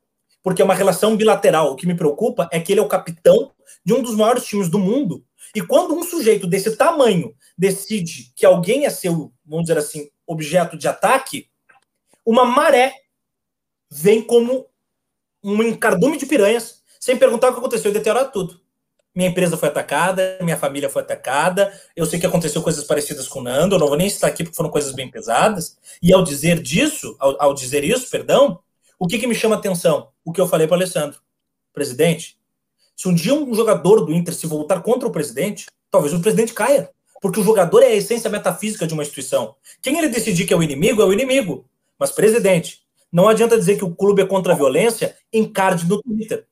porque é uma relação bilateral. O que me preocupa é que ele é o capitão de um dos maiores times do mundo. E quando um sujeito desse tamanho decide que alguém é seu, vamos dizer assim, objeto de ataque, uma maré vem como um encardume de piranhas, sem perguntar o que aconteceu e deteriorar tudo. Minha empresa foi atacada, minha família foi atacada, eu sei que aconteceu coisas parecidas com o Nando, eu não vou nem estar aqui porque foram coisas bem pesadas. E ao dizer disso, ao, ao dizer isso, perdão, o que, que me chama atenção? O que eu falei para o Alessandro. Presidente, se um dia um jogador do Inter se voltar contra o presidente, talvez o presidente caia. Porque o jogador é a essência metafísica de uma instituição. Quem ele decidir que é o inimigo, é o inimigo. Mas, presidente, não adianta dizer que o clube é contra a violência em card no Twitter.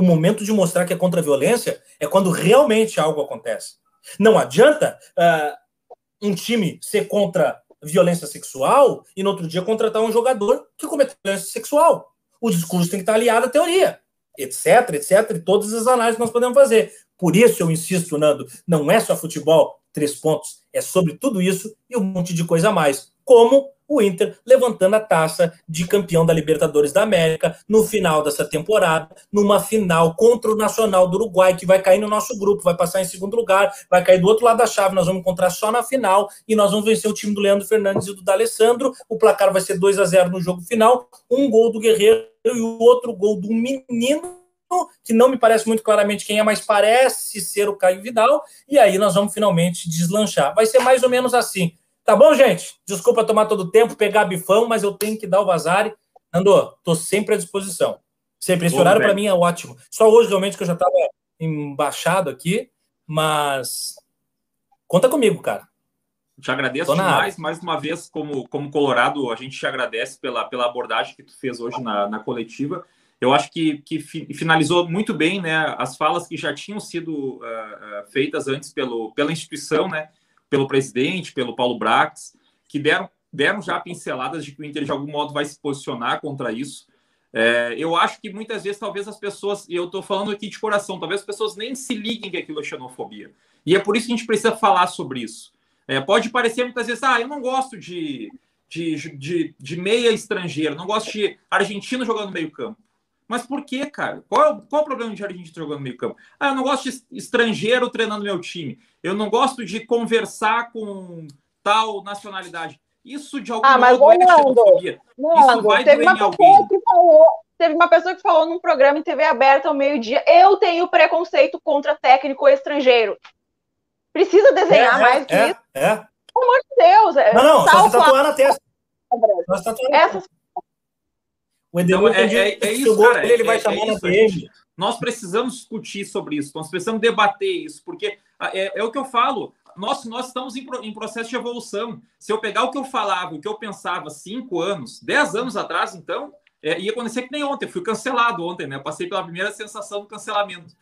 O momento de mostrar que é contra a violência é quando realmente algo acontece. Não adianta uh, um time ser contra violência sexual e no outro dia contratar um jogador que comete violência sexual. O discurso tem que estar aliado à teoria etc, etc, e todas as análises que nós podemos fazer. Por isso eu insisto, Nando, não é só futebol, três pontos, é sobre tudo isso e um monte de coisa a mais. Como o Inter levantando a taça de campeão da Libertadores da América no final dessa temporada, numa final contra o Nacional do Uruguai, que vai cair no nosso grupo, vai passar em segundo lugar, vai cair do outro lado da chave, nós vamos encontrar só na final e nós vamos vencer o time do Leandro Fernandes e do D'Alessandro. O placar vai ser 2 a 0 no jogo final, um gol do Guerreiro e o outro gol do menino que não me parece muito claramente quem é, mas parece ser o Caio Vidal, e aí nós vamos finalmente deslanchar. Vai ser mais ou menos assim. Tá bom, gente? Desculpa tomar todo o tempo, pegar bifão, mas eu tenho que dar o vazare. Nando, tô sempre à disposição. Sempre. Esse horário para mim é ótimo. Só hoje, realmente, que eu já estava embaixado aqui, mas conta comigo, cara. Te agradeço demais, mais uma vez, como, como Colorado, a gente te agradece pela, pela abordagem que tu fez hoje na, na coletiva. Eu acho que, que finalizou muito bem né, as falas que já tinham sido uh, uh, feitas antes pelo, pela instituição, né? Pelo presidente, pelo Paulo Brax, que deram, deram já pinceladas de que o Inter de algum modo vai se posicionar contra isso. É, eu acho que muitas vezes, talvez as pessoas, e eu estou falando aqui de coração, talvez as pessoas nem se liguem que aquilo é xenofobia. E é por isso que a gente precisa falar sobre isso. É, pode parecer muitas vezes, ah, eu não gosto de, de, de, de meia estrangeiro, não gosto de argentino jogando meio campo. Mas por que, cara? Qual é, o, qual é o problema de argentino jogando no meio campo? Ah, eu não gosto de estrangeiro treinando meu time. Eu não gosto de conversar com tal nacionalidade. Isso de alguma ah, mas modo é xenofobia. Isso vai teve uma pessoa que falou, teve uma pessoa que falou num programa em TV aberta ao meio-dia, eu tenho preconceito contra técnico estrangeiro. Precisa desenhar é, mais é, que é, isso? É. Pelo amor de Deus. É não, não, só se tatuar na testa. Essas o Edenilson então, é, é, é isso, cara, ele, ele vai é, chamar é na DM. Nós precisamos discutir sobre isso, nós precisamos debater isso, porque é, é o que eu falo. Nós, nós estamos em, em, processo de evolução. Se eu pegar o que eu falava, o que eu pensava cinco anos, dez anos atrás, então, é, ia acontecer que nem ontem. Eu fui cancelado ontem, né? Eu passei pela primeira sensação do cancelamento.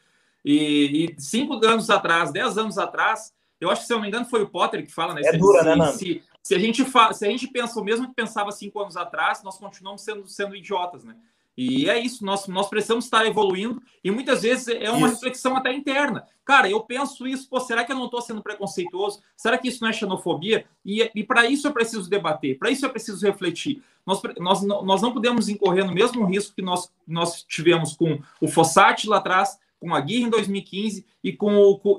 E, e, cinco anos atrás, dez anos atrás, eu acho que, se eu não me engano, foi o Potter que fala, né? É se, dura, né, se, se, a gente fa, se a gente pensa o mesmo que pensava cinco anos atrás, nós continuamos sendo, sendo idiotas, né? E é isso, nós, nós precisamos estar evoluindo e muitas vezes é uma isso. reflexão até interna. Cara, eu penso isso, pô, será que eu não estou sendo preconceituoso? Será que isso não é xenofobia? E, e para isso eu preciso debater, para isso eu preciso refletir. Nós, nós, nós não podemos incorrer no mesmo risco que nós, nós tivemos com o Fossati lá atrás, com a Guirra em 2015 e com o, com,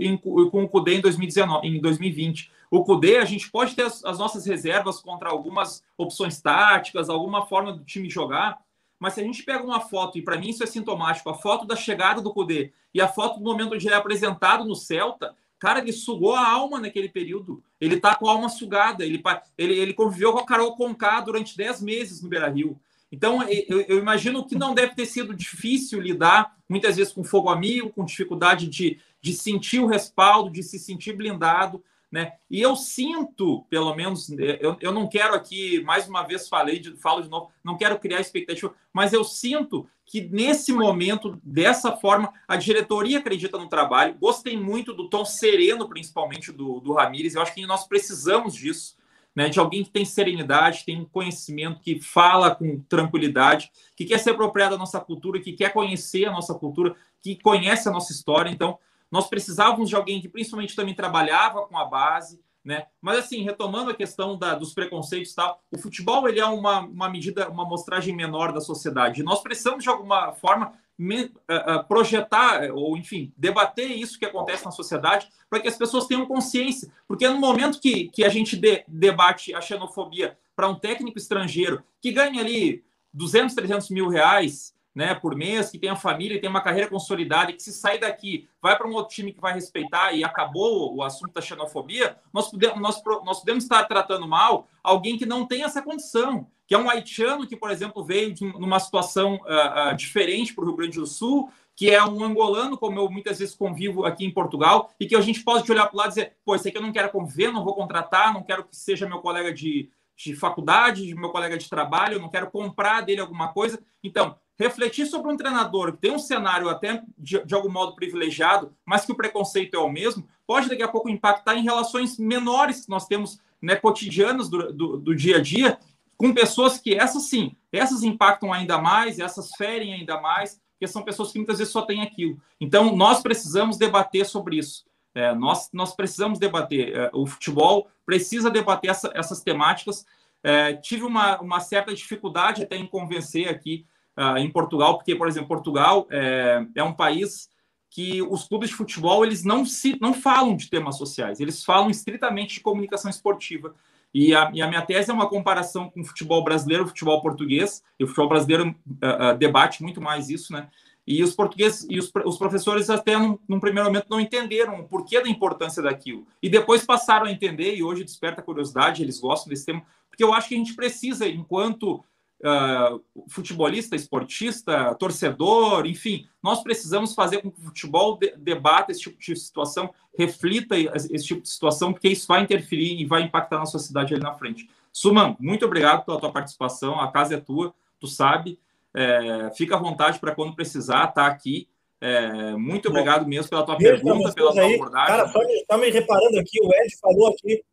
com o Cudê em, 2019, em 2020. O Cudê, a gente pode ter as, as, nossas reservas contra algumas opções táticas, alguma forma do time jogar, mas se a gente pega uma foto, e para mim isso é sintomático, a foto da chegada do Cudê e a foto do momento onde ele é apresentado no Celta, cara, ele sugou a alma naquele período. Ele tá com a alma sugada. Ele, ele, ele conviveu com a Carol Conká durante 10 meses no Beira Rio. Então, eu, eu, imagino que não deve ter sido difícil lidar, muitas vezes, com fogo amigo, com dificuldade de, de sentir o respaldo, de se sentir blindado. Né? E eu sinto, pelo menos, eu, eu não quero aqui, mais uma vez falei, de, falo de novo, não quero criar expectativa, mas eu sinto que nesse momento, dessa forma, a diretoria acredita no trabalho. Gostei muito do tom sereno, principalmente do, do Ramires. Eu acho que nós precisamos disso né, de alguém que tem serenidade, tem conhecimento, que fala com tranquilidade, que quer ser apropriado da nossa cultura, que quer conhecer a nossa cultura, que conhece a nossa história. Então, nós precisávamos de alguém que principalmente também trabalhava com a base, né? Mas assim, retomando a questão da, dos preconceitos tal, o futebol ele é uma, uma medida, uma mostragem menor da sociedade. nós precisamos de alguma forma me, uh, projetar ou enfim debater isso que acontece na sociedade para que as pessoas tenham consciência, porque no momento que, que a gente de, debate a xenofobia para um técnico estrangeiro que ganha ali 200, 300 mil reais né, por mês, que tem a família e tem uma carreira consolidada, e que se sair daqui, vai para um outro time que vai respeitar e acabou o assunto da xenofobia, nós podemos, nós, nós podemos estar tratando mal alguém que não tem essa condição, que é um haitiano que, por exemplo, veio de numa situação uh, uh, diferente para o Rio Grande do Sul, que é um angolano, como eu muitas vezes convivo aqui em Portugal, e que a gente pode olhar para lado e dizer, pô, esse aqui eu não quero conviver, não vou contratar, não quero que seja meu colega de, de faculdade, meu colega de trabalho, eu não quero comprar dele alguma coisa. Então, refletir sobre um treinador que tem um cenário até de, de, algum modo privilegiado, mas que o preconceito é o mesmo, pode daqui a pouco impactar em relações menores que nós temos né, cotidianas do, do, do dia a dia, com pessoas que essas sim, essas impactam ainda mais, essas ferem ainda mais, porque são pessoas que muitas vezes só têm aquilo. Então, nós precisamos debater sobre isso. É, nós, nós precisamos debater. É, o futebol precisa debater essa, essas temáticas. É, tive uma, uma certa dificuldade até em convencer aqui uh, em Portugal, porque, por exemplo, Portugal é, é um país que os clubes de futebol eles não se não falam de temas sociais, eles falam estritamente de comunicação esportiva. E a, e a minha tese é uma comparação com o futebol brasileiro, o futebol português. E o futebol brasileiro uh, uh, debate muito mais isso, né? E os portugueses e os, os professores até num, num, primeiro momento não entenderam o porquê da importância daquilo. E depois passaram a entender e hoje desperta curiosidade, eles gostam desse tema, porque eu acho que a gente precisa, enquanto uh, futebolista, esportista, torcedor, enfim, nós precisamos fazer com que o futebol de, debata esse tipo de situação, reflita esse tipo de situação, porque isso vai interferir e vai impactar na sociedade ali na frente. Suman, muito obrigado pela tua participação, a casa é tua, tu sabe, é, fica à vontade para quando precisar, tá aqui. É, muito obrigado mesmo pela tua pergunta, pela tua aí. abordagem. Cara, só me, só me reparando aqui, o Ed falou aqui.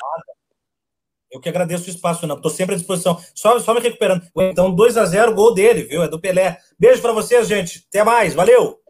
Nada. Eu que agradeço o espaço, não. Estou sempre à disposição. Só, só me recuperando. Então, 2 a 0 gol dele, viu? É do Pelé. Beijo para vocês, gente. Até mais. Valeu.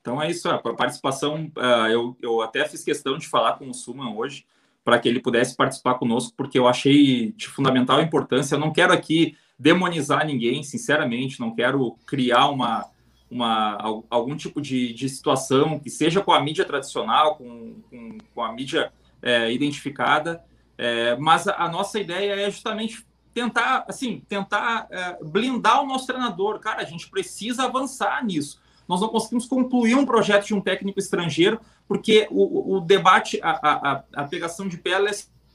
Então é isso, a participação. Uh, eu, eu até fiz questão de falar com o Suman hoje para que ele pudesse participar conosco, porque eu achei de fundamental importância. Eu não quero aqui demonizar ninguém, sinceramente, não quero criar uma, uma, algum tipo de, de situação que seja com a mídia tradicional, com, com, com a mídia é, identificada, é, mas a, a, nossa ideia é justamente tentar, assim, tentar é, blindar o nosso treinador. Cara, a gente precisa avançar nisso. Nós não conseguimos concluir um projeto de um técnico estrangeiro porque o, o debate, a, a, a pegação de pele é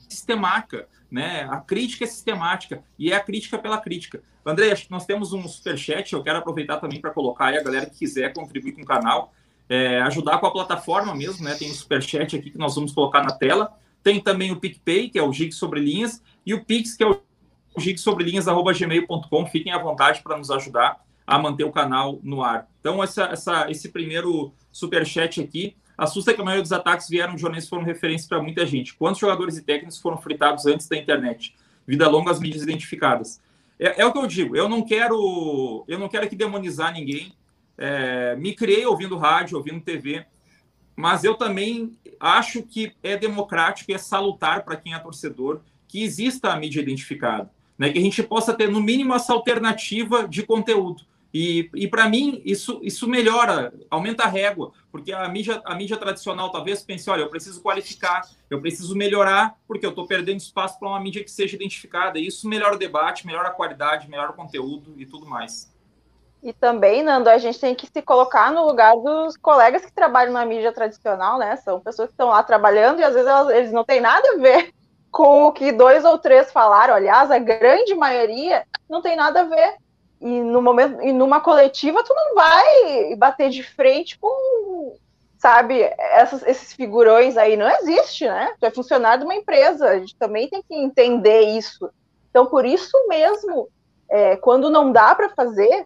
sistemática, né? A crítica é sistemática e é a crítica pela crítica. André, acho que nós temos um superchat, eu quero aproveitar também para colocar aí a galera que quiser contribuir com o canal, é, ajudar com a plataforma mesmo, né? Tem o superchat aqui que nós vamos colocar na tela. Tem também o PicPay, que é o Gig Sobre Linhas, e o Pix, que é o gigsobrelinhas.gmail.com. Fiquem à vontade para nos ajudar a manter o canal no ar. Então, essa, essa, esse primeiro superchat aqui assusta que a maioria dos ataques vieram de jornalistas foram referência para muita gente. Quantos jogadores e técnicos foram fritados antes da internet? Vida longa, as mídias identificadas. É, é, o que eu digo. Eu não quero, eu não quero aqui demonizar ninguém. É, me criei ouvindo rádio, ouvindo TV, mas eu também acho que é democrático e é salutar para quem é torcedor que exista a mídia identificada, né? Que a gente possa ter no mínimo essa alternativa de conteúdo. E, e para mim, isso, isso melhora, aumenta a régua, porque a mídia, a mídia tradicional talvez pense: olha, eu preciso qualificar, eu preciso melhorar, porque eu estou perdendo espaço para uma mídia que seja identificada. E isso melhora o debate, melhora a qualidade, melhora o conteúdo e tudo mais. E também, Nando, a gente tem que se colocar no lugar dos colegas que trabalham na mídia tradicional, né? São pessoas que estão lá trabalhando e às vezes elas, eles não têm nada a ver com o que dois ou três falaram. Aliás, a grande maioria não tem nada a ver. E no momento, e numa coletiva, tu não vai bater de frente com, sabe, essas, esses figurões aí. Não existe, né? Tu é funcionário de uma empresa. A gente também tem que entender isso. Então, por isso mesmo, é, quando não dá para fazer,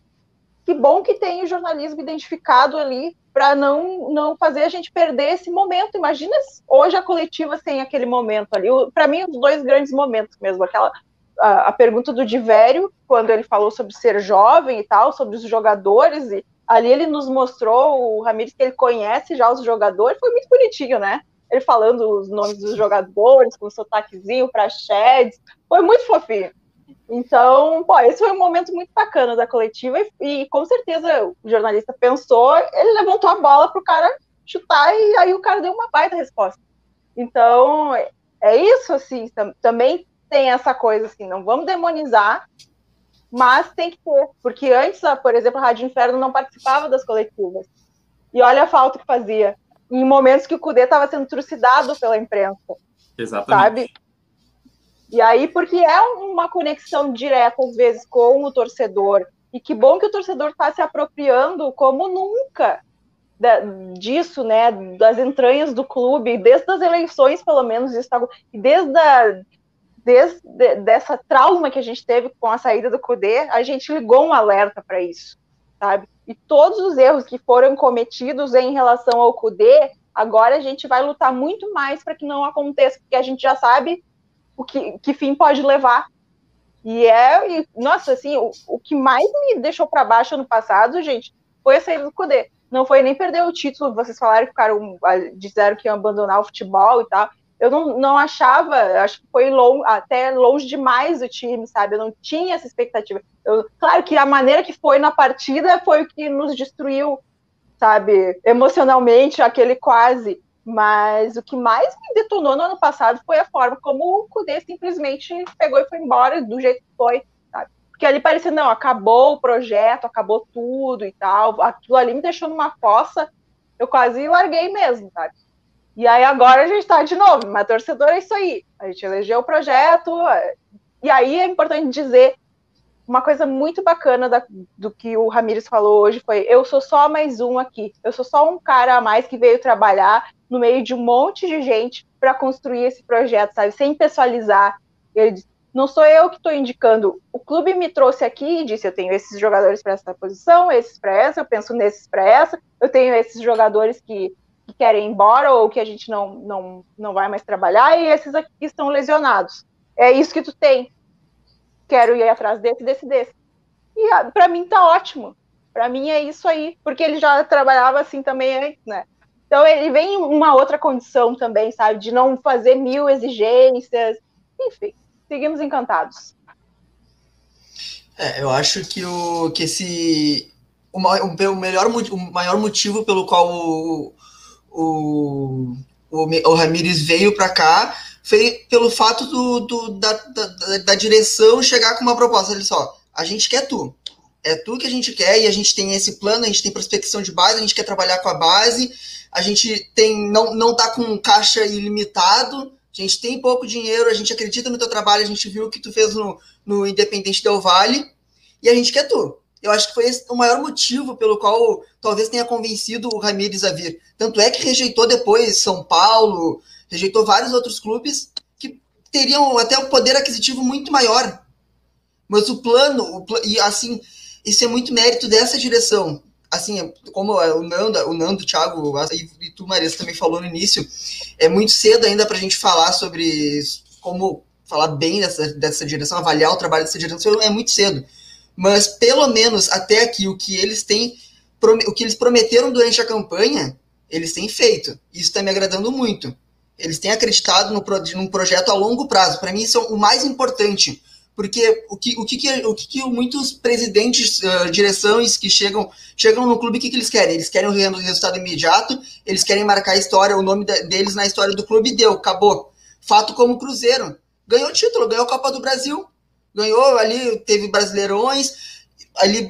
que bom que tem o jornalismo identificado ali para não, não fazer a gente perder esse momento. Imagina hoje a coletiva sem aquele momento ali. Para mim, os dois grandes momentos mesmo. Aquela a, pergunta do Divério, quando ele falou sobre ser jovem e tal, sobre os jogadores, e ali ele nos mostrou, o Ramires, que ele conhece já os jogadores, foi muito bonitinho, né? Ele falando os nomes dos jogadores, com o sotaquezinho para Sheds, foi muito fofinho. Então, pô, esse foi um momento muito bacana da coletiva e, e, com certeza o jornalista pensou, ele levantou a bola para o cara chutar e aí o cara deu uma baita resposta. Então, é isso, assim, tam também tem essa coisa, assim, não vamos demonizar, mas tem que ter, porque antes, por exemplo, a Rádio Inferno não participava das coletivas. E olha a falta que fazia. Em momentos que o Cudê estava sendo trucidado pela imprensa. Exatamente. Sabe? E aí, porque é uma conexão direta, às vezes, com o torcedor. E que bom que o torcedor está se apropriando como nunca da, disso, né? Das entranhas do clube, desde as eleições, pelo menos, isso tá, desde a, desde dessa trauma que a gente teve com a saída do CUDE, a gente ligou um alerta para isso, sabe? E todos os erros que foram cometidos em relação ao CUDE, agora a gente vai lutar muito mais para que não aconteça, porque a gente já sabe o que, que fim pode levar. E é, e, nossa, assim, o, o que mais me deixou para baixo ano passado, gente, foi a saída do Cudê. Não foi nem perder o título, vocês falaram que ficaram, disseram que iam abandonar o futebol e tal. Eu não, não achava, acho que foi long, até longe demais o time, sabe? Eu não tinha essa expectativa. Eu, claro que a maneira que foi na partida foi o que nos destruiu, sabe? Emocionalmente, aquele quase. Mas o que mais me detonou no ano passado foi a forma como o Kudê simplesmente pegou e foi embora do jeito que foi, sabe? Porque ali parecia, não, acabou o projeto, acabou tudo e tal. Aquilo ali me deixou numa fossa, eu quase larguei mesmo, sabe? E aí agora a gente tá de novo, mas torcedor é isso aí. A gente elegeu o projeto, e aí é importante dizer uma coisa muito bacana da, do que o Ramires falou hoje foi: eu sou só mais um aqui, eu sou só um cara a mais que veio trabalhar no meio de um monte de gente para construir esse projeto, sabe? Sem pessoalizar. Ele disse, não sou eu que estou indicando. O clube me trouxe aqui e disse: eu tenho esses jogadores para essa posição, esses para essa, eu penso nesses para essa, eu tenho esses jogadores que, que, querem ir embora ou que a gente não, não, não vai mais trabalhar, e esses aqui estão lesionados. É isso que tu tem quero ir atrás desse, desse, desse. E ah, para mim tá ótimo. Para mim é isso aí, porque ele já trabalhava assim também antes, né? Então ele vem em uma outra condição também, sabe? De não fazer mil exigências. Enfim, seguimos encantados. É, eu acho que o que esse o, o melhor o maior motivo pelo qual o, o, o, o Ramires veio para cá foi pelo fato do, do da, da, da, direção chegar com uma proposta. Olha só, a gente quer tu. É tu que a gente quer e a gente tem esse plano, a gente tem prospecção de base, a gente quer trabalhar com a base, a gente tem não, não tá com caixa ilimitado, a gente tem pouco dinheiro, a gente acredita no teu trabalho, a gente viu o que tu fez no, no Independente Del Vale e a gente quer tu. Eu acho que foi esse o maior motivo pelo qual talvez tenha convencido o Ramires a vir. Tanto é que rejeitou depois São Paulo, rejeitou vários outros clubes que teriam até um poder aquisitivo muito maior. Mas o plano, o pl e assim, isso é muito mérito dessa direção. Assim, como o Nando, o Nando, o Thiago e tu, Marisa, também falou no início, é muito cedo ainda para a gente falar sobre como falar bem dessa, dessa direção, avaliar o trabalho dessa direção, é muito cedo. Mas, pelo menos, até aqui, o que eles têm, o que eles prometeram durante a campanha, eles têm feito. Isso está me agradando muito. Eles têm acreditado no, num projeto a longo prazo. Para mim, isso é o mais importante. Porque o que, o que, que o que, que muitos presidentes, uh, direções que chegam, chegam no clube, o que, que eles querem? Eles querem um resultado imediato, eles querem marcar a história, o nome deles na história do clube deu, acabou. Fato como o Cruzeiro. Ganhou título, ganhou a Copa do Brasil, ganhou ali, teve brasileirões, ali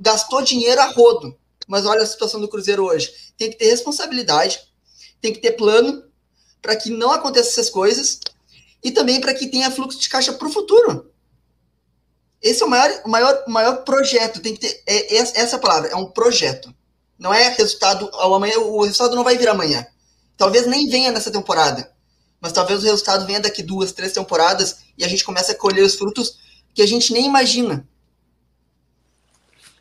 gastou dinheiro a rodo. Mas olha a situação do Cruzeiro hoje. Tem que ter responsabilidade, tem que ter plano para que não aconteçam essas coisas e também para que tenha fluxo de caixa para o futuro. Esse é o maior, o maior, o maior projeto. Tem que ter é, é, essa palavra, é um projeto. Não é resultado ao amanhã, o resultado não vai vir amanhã. Talvez nem venha nessa temporada. Mas talvez o resultado venha daqui duas, três temporadas e a gente comece a colher os frutos que a gente nem imagina.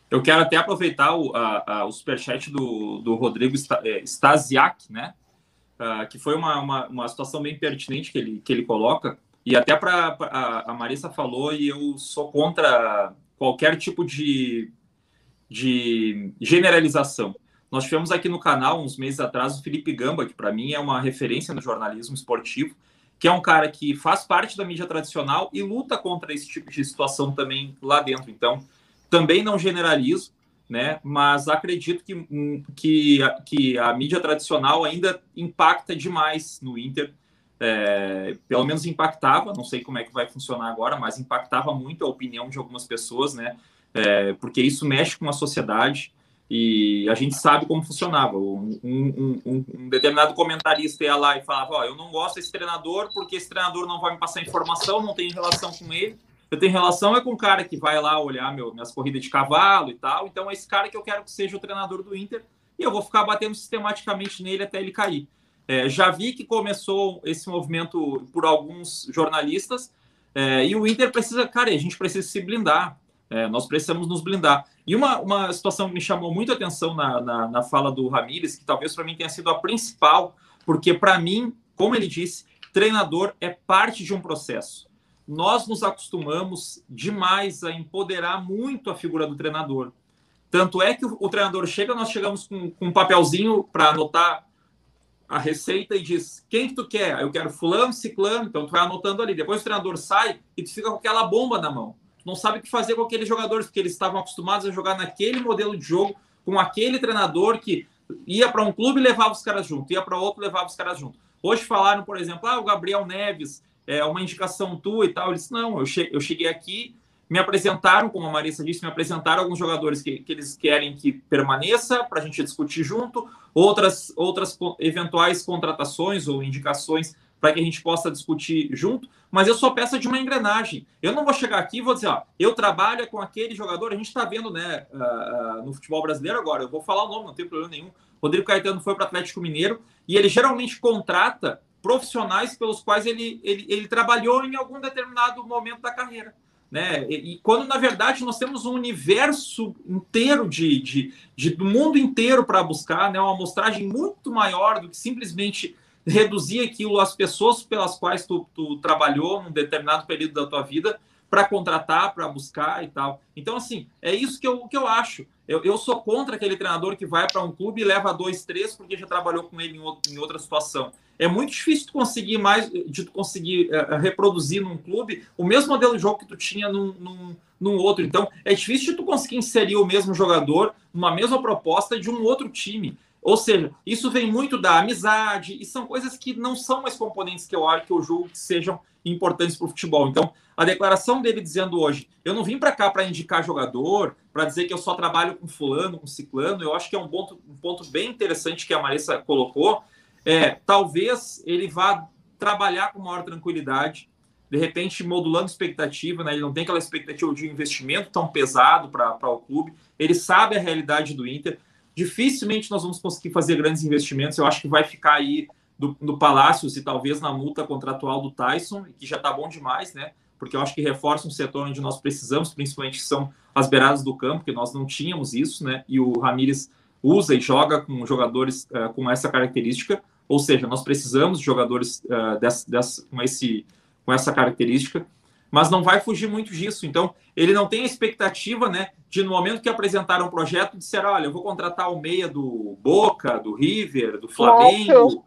Eu quero até aproveitar o, a, a, o superchat do, do Rodrigo é, Stasiak, né? Uh, que foi uma, uma, uma, situação bem pertinente que ele, que ele coloca. E até para a, Marissa falou, e eu sou contra qualquer tipo de, de generalização. Nós tivemos aqui no canal, uns meses atrás, o Felipe Gamba, que para mim é uma referência no jornalismo esportivo, que é um cara que faz parte da mídia tradicional e luta contra esse tipo de situação também lá dentro. Então, também não generalizo, né? Mas acredito que, que, que a mídia tradicional ainda impacta demais no Inter é, pelo menos impactava, não sei como é que vai funcionar agora, mas impactava muito a opinião de algumas pessoas, né? É, porque isso mexe com a sociedade e a gente sabe como funcionava. Um, um, um, determinado comentarista ia lá e falava: Ó, oh, eu não gosto desse treinador porque esse treinador não vai me passar informação, não tenho relação com ele. Eu tenho relação é com o cara que vai lá olhar meu, minhas corridas de cavalo e tal. Então é esse cara que eu quero que seja o treinador do Inter e eu vou ficar batendo sistematicamente nele até ele cair. É, já vi que começou esse movimento por alguns jornalistas é, e o Inter precisa, cara, a gente precisa se blindar. É, nós precisamos nos blindar. E uma, uma situação que me chamou muito a atenção na, na, na fala do Ramires, que talvez para mim tenha sido a principal, porque para mim, como ele disse, treinador é parte de um processo. Nós nos acostumamos demais a empoderar muito a figura do treinador. Tanto é que o, o treinador chega, nós chegamos com, com um papelzinho para anotar a receita e diz quem que tu quer? Eu quero fulano, ciclano, então tu vai anotando ali. Depois o treinador sai e tu fica com aquela bomba na mão. Tu não sabe o que fazer com aqueles jogadores, porque eles estavam acostumados a jogar naquele modelo de jogo, com aquele treinador que ia para um clube e levava os caras junto, ia para outro e levava os caras junto. Hoje falaram, por exemplo, ah, o Gabriel Neves, é uma indicação tua e tal. Ele disse, não, eu, che eu cheguei aqui, me apresentaram, como a Marissa disse, me apresentaram alguns jogadores que, que eles querem que permaneça para a gente discutir junto, outras, outras eventuais contratações ou indicações para que a gente possa discutir junto, mas eu sou peça de uma engrenagem. Eu não vou chegar aqui e vou dizer, ó, eu trabalho com aquele jogador, a gente está vendo, né, uh, uh, no futebol brasileiro agora, eu vou falar o nome, não tem problema nenhum. Rodrigo Caetano foi para o Atlético Mineiro e ele geralmente contrata profissionais pelos quais ele, ele, ele trabalhou em algum determinado momento da carreira. Né? E, e, quando na verdade nós temos um universo inteiro de, de, de do mundo inteiro para buscar, né? Uma amostragem muito maior do que simplesmente reduzir aquilo às pessoas pelas quais tu, tu trabalhou num determinado período da tua vida para contratar, para buscar e tal. Então, assim, é isso que eu, que eu acho. Eu, eu sou contra aquele treinador que vai para um clube e leva dois, três, porque já trabalhou com ele em, outro, em outra situação. É muito difícil de conseguir mais, de conseguir uh, reproduzir num clube o mesmo modelo de jogo que tu tinha num, num, num, outro. Então, é difícil de tu conseguir inserir o mesmo jogador numa mesma proposta de um outro time. Ou seja, isso vem muito da amizade e são coisas que não são mais componentes que eu acho que eu julgo que sejam importantes para o futebol. Então, a declaração dele dizendo hoje, eu não vim para cá para indicar jogador, para dizer que eu só trabalho com fulano, com ciclano, eu acho que é um ponto, um ponto bem interessante que a Marissa colocou. É, talvez ele vá trabalhar com maior tranquilidade, de repente modulando expectativa, né? ele não tem aquela expectativa de investimento tão pesado para o clube, ele sabe a realidade do Inter dificilmente nós vamos conseguir fazer grandes investimentos. Eu acho que vai ficar aí do, no Palácios e talvez na multa contratual do Tyson, que já está bom demais, né? Porque eu acho que reforça um setor onde nós precisamos, principalmente são as beiradas do campo, que nós não tínhamos isso, né? E o Ramires usa e joga com jogadores uh, com essa característica, ou seja, nnós precisamos de jogadores uh, dessa, dessa, com, esse, com essa característica mas não vai fugir muito disso. Então, ele não tem a expectativa, né, de no momento que apresentaram o projeto, disser, olha, eu vou contratar o meia do Boca, do River, do Flamengo.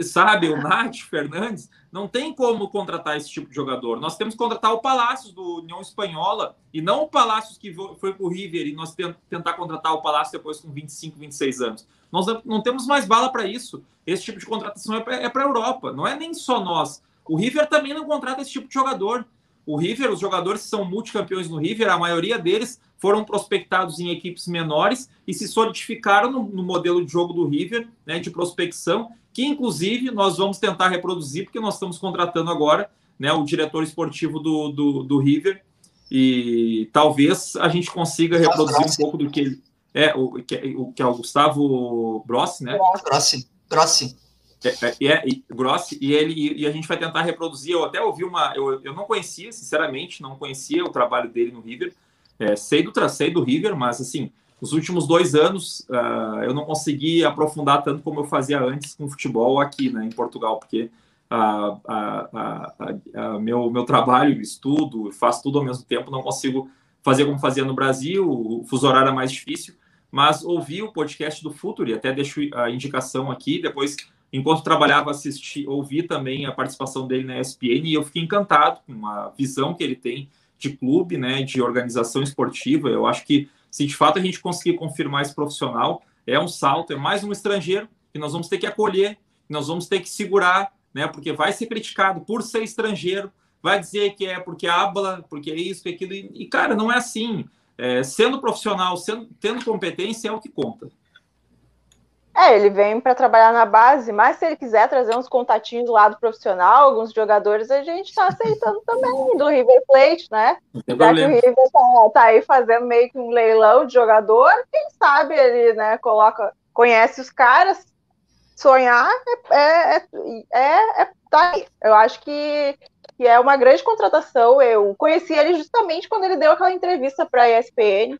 sabe, o Nath Fernandes, não tem como contratar esse tipo de jogador. Nós temos que contratar o Palácios do União Espanhola e não o Palácios que foi para o River e nós tentar contratar o Palácio depois com 25, 26 anos. Nós não temos mais bala para isso. Esse tipo de contratação é para a Europa, não é nem só nós. O River também não contrata esse tipo de jogador. O River, os jogadores que são multicampeões no River, a maioria deles foram prospectados em equipes menores e se solidificaram no, no modelo de jogo do River, né, de prospecção, que inclusive nós vamos tentar reproduzir, porque nós estamos contratando agora né, o diretor esportivo do, do, do River, e talvez a gente consiga reproduzir um pouco do que ele. É, o que, o, que é o Gustavo Brossi, né? Grossi. Grossi. É, é, é, Grossi, e ele e a gente vai tentar reproduzir. Eu até ouvi uma. Eu, eu não conhecia, sinceramente, não conhecia o trabalho dele no River. É, sei do sei do River, mas assim, nos últimos dois anos uh, eu não consegui aprofundar tanto como eu fazia antes com futebol aqui, né, em Portugal, porque uh, uh, meu meu trabalho, estudo, faço tudo ao mesmo tempo, não consigo fazer como fazia no Brasil. O fuso horário é mais difícil. Mas ouvi o podcast do Futuro e até deixo a indicação aqui. Depois enquanto trabalhava, assisti, ouvi também a participação dele na ESPN e eu fiquei encantado com a visão que ele tem de clube, né, de organização esportiva. Eu acho que se de fato a gente conseguir confirmar esse profissional, é um salto, é mais um estrangeiro que nós vamos ter que acolher, que nós vamos ter que segurar, né, porque vai ser criticado por ser estrangeiro, vai dizer que é porque habla, porque é isso, que é aquilo, e cara, não é assim. É, sendo profissional, sendo, tendo competência é o que conta. É, ele vem para trabalhar na base, mas se ele quiser trazer uns contatinhos do lado profissional, alguns jogadores, a gente está aceitando também do River Plate, né? Já que o River tá, tá, aí fazendo meio que um leilão de jogador, quem sabe ele, né, coloca, conhece os caras, sonhar é, é, é, é tá aí. Eu acho que, que é uma grande contratação. Eu conheci ele justamente quando ele deu aquela entrevista para a ESPN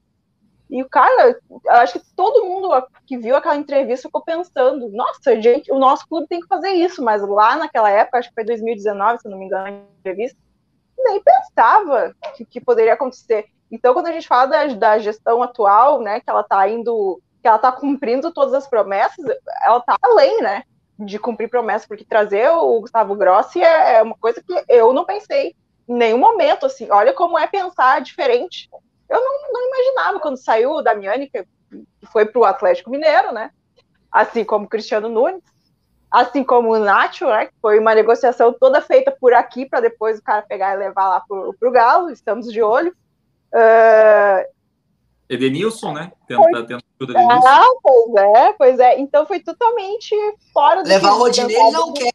e o cara, acho que todo mundo que viu aquela entrevista ficou pensando: nossa, gente, o nosso clube tem que fazer isso. Mas lá naquela época, acho que foi 2019, se não me engano, a entrevista, nem pensava que, que poderia acontecer. Então, quando a gente fala da, da gestão atual, né, que ela está indo, que ela está cumprindo todas as promessas, ela está além, né, de cumprir promessas, porque trazer o Gustavo Grossi é, é uma coisa que eu não pensei em nenhum momento, assim. Olha como é pensar diferente eu não, não imaginava quando saiu o Damiani, que foi para o Atlético Mineiro, né? Assim como o Cristiano Nunes, assim como o Nacho, né? Que foi uma negociação toda feita por aqui para depois o cara pegar e levar lá para o Galo. Estamos de olho. Uh... Edenilson, né? Tenta, foi... tenta Edenilson. Ah, pois é, pois é. Então foi totalmente fora do Levar o Rodinei não quer.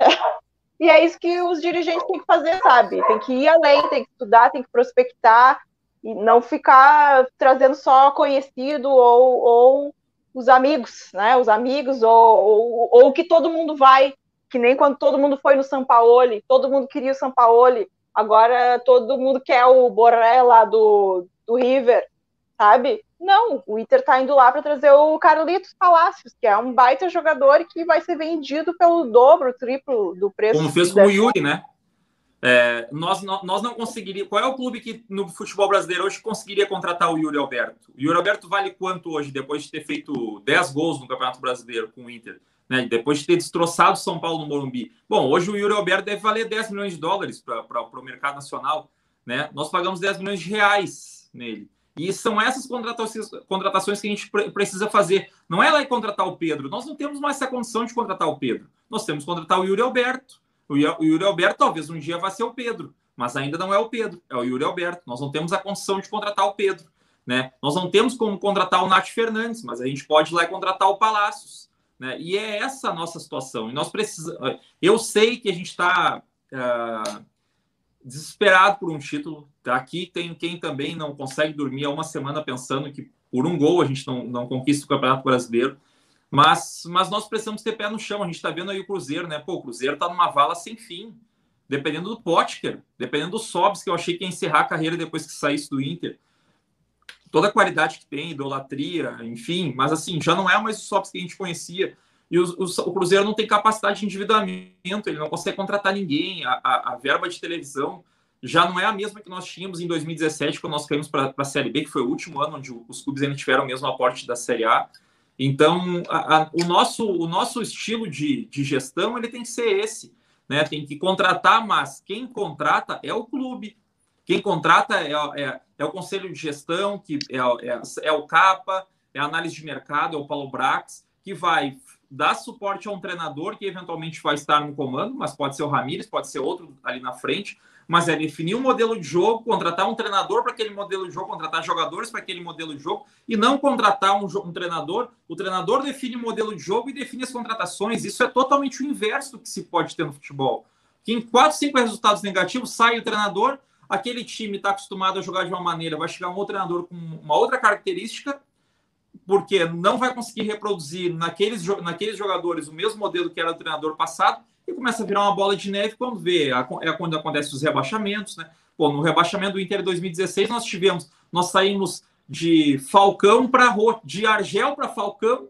(laughs) E é isso que os dirigentes têm que fazer, sabe? Tem que ir além, tem que estudar, tem que prospectar, e não ficar trazendo só conhecido ou, ou os amigos, né? Os amigos, ou, ou, que todo mundo vai, que nem quando todo mundo foi no São Paulo, todo mundo queria o São Paulo, agora todo mundo quer o Borré lá do, do River, sabe? Não, o Inter tá indo lá para trazer o Carlitos Palacios, que é um baita jogador que vai ser vendido pelo dobro, triplo do preço. Como fez com o Yuri, né? É, nós, nós não conseguiríamos. Qual é o clube que no futebol brasileiro hoje conseguiria contratar o Yuri Alberto? O Yuri Alberto vale quanto hoje, depois de ter feito 10 gols no Campeonato Brasileiro com o Inter? Né? Depois de ter destroçado São Paulo no Morumbi. Bom, hoje o Yuri Alberto deve valer 10 milhões de dólares para o mercado nacional. Né? Nós pagamos 10 milhões de reais nele. E são essas contratações, contratações que a gente precisa fazer. Não é lá e contratar o Pedro. Nós não temos mais essa condição de contratar o Pedro. Nós temos que contratar o Yuri Alberto o Yuri Alberto talvez um dia vá ser o Pedro, mas ainda não é o Pedro, é o Yuri Alberto. Nós não temos a condição de contratar o Pedro. Né? Nós não temos como contratar o Nath Fernandes, mas a gente pode ir lá e contratar o Palácios. Né? E é essa a nossa situação. E nós precisamos. Eu sei que a gente está uh, é, desesperado por um título. Aqui tem quem também não consegue dormir há uma semana pensando que por um gol a gente não, não conquista o Campeonato Brasileiro. Mas, mas nós precisamos ter pé no chão. A gente está vendo aí o Cruzeiro, né? Pô, o Cruzeiro está numa vala sem fim. Dependendo do Potker, dependendo do Sobs, que eu achei que ia encerrar a carreira depois que saísse do Inter. Toda a qualidade que tem, idolatria, enfim. Mas assim, já não é mais o Sobs que a gente conhecia. E o, o, o, Cruzeiro não tem capacidade de endividamento, ele não consegue contratar ninguém. A, a, a, verba de televisão já não é a mesma que nós tínhamos em 2017, quando nós caímos para a Série B, que foi o último ano onde os clubes ainda tiveram o mesmo aporte da Série A. Então, a, a, o, nosso, o nosso estilo de, de gestão ele tem que ser esse. Né? Tem que contratar, mas quem contrata é o clube. Quem contrata é, é, é o conselho de gestão, que é, é, é, o CAPA, é a análise de mercado, é o Paulo Brax, que vai dar suporte a um treinador que eventualmente vai estar no comando, mas pode ser o Ramires, pode ser outro ali na frente, mas é definir um modelo de jogo, contratar um treinador para aquele modelo de jogo, contratar jogadores para aquele modelo de jogo e não contratar um, um, treinador. O treinador define o modelo de jogo e define as contratações. Isso é totalmente o inverso do que se pode ter no futebol. Que em quatro, cinco resultados negativos sai o treinador, aquele time está acostumado a jogar de uma maneira, vai chegar um outro treinador com uma outra característica, porque não vai conseguir reproduzir naqueles, naqueles jogadores o mesmo modelo que era o treinador passado e começa a virar uma bola de neve quando vê, é quando acontece os rebaixamentos, né? Pô, no rebaixamento do Inter 2016 nós tivemos, nós saímos de Falcão para Rote, de Argel para Falcão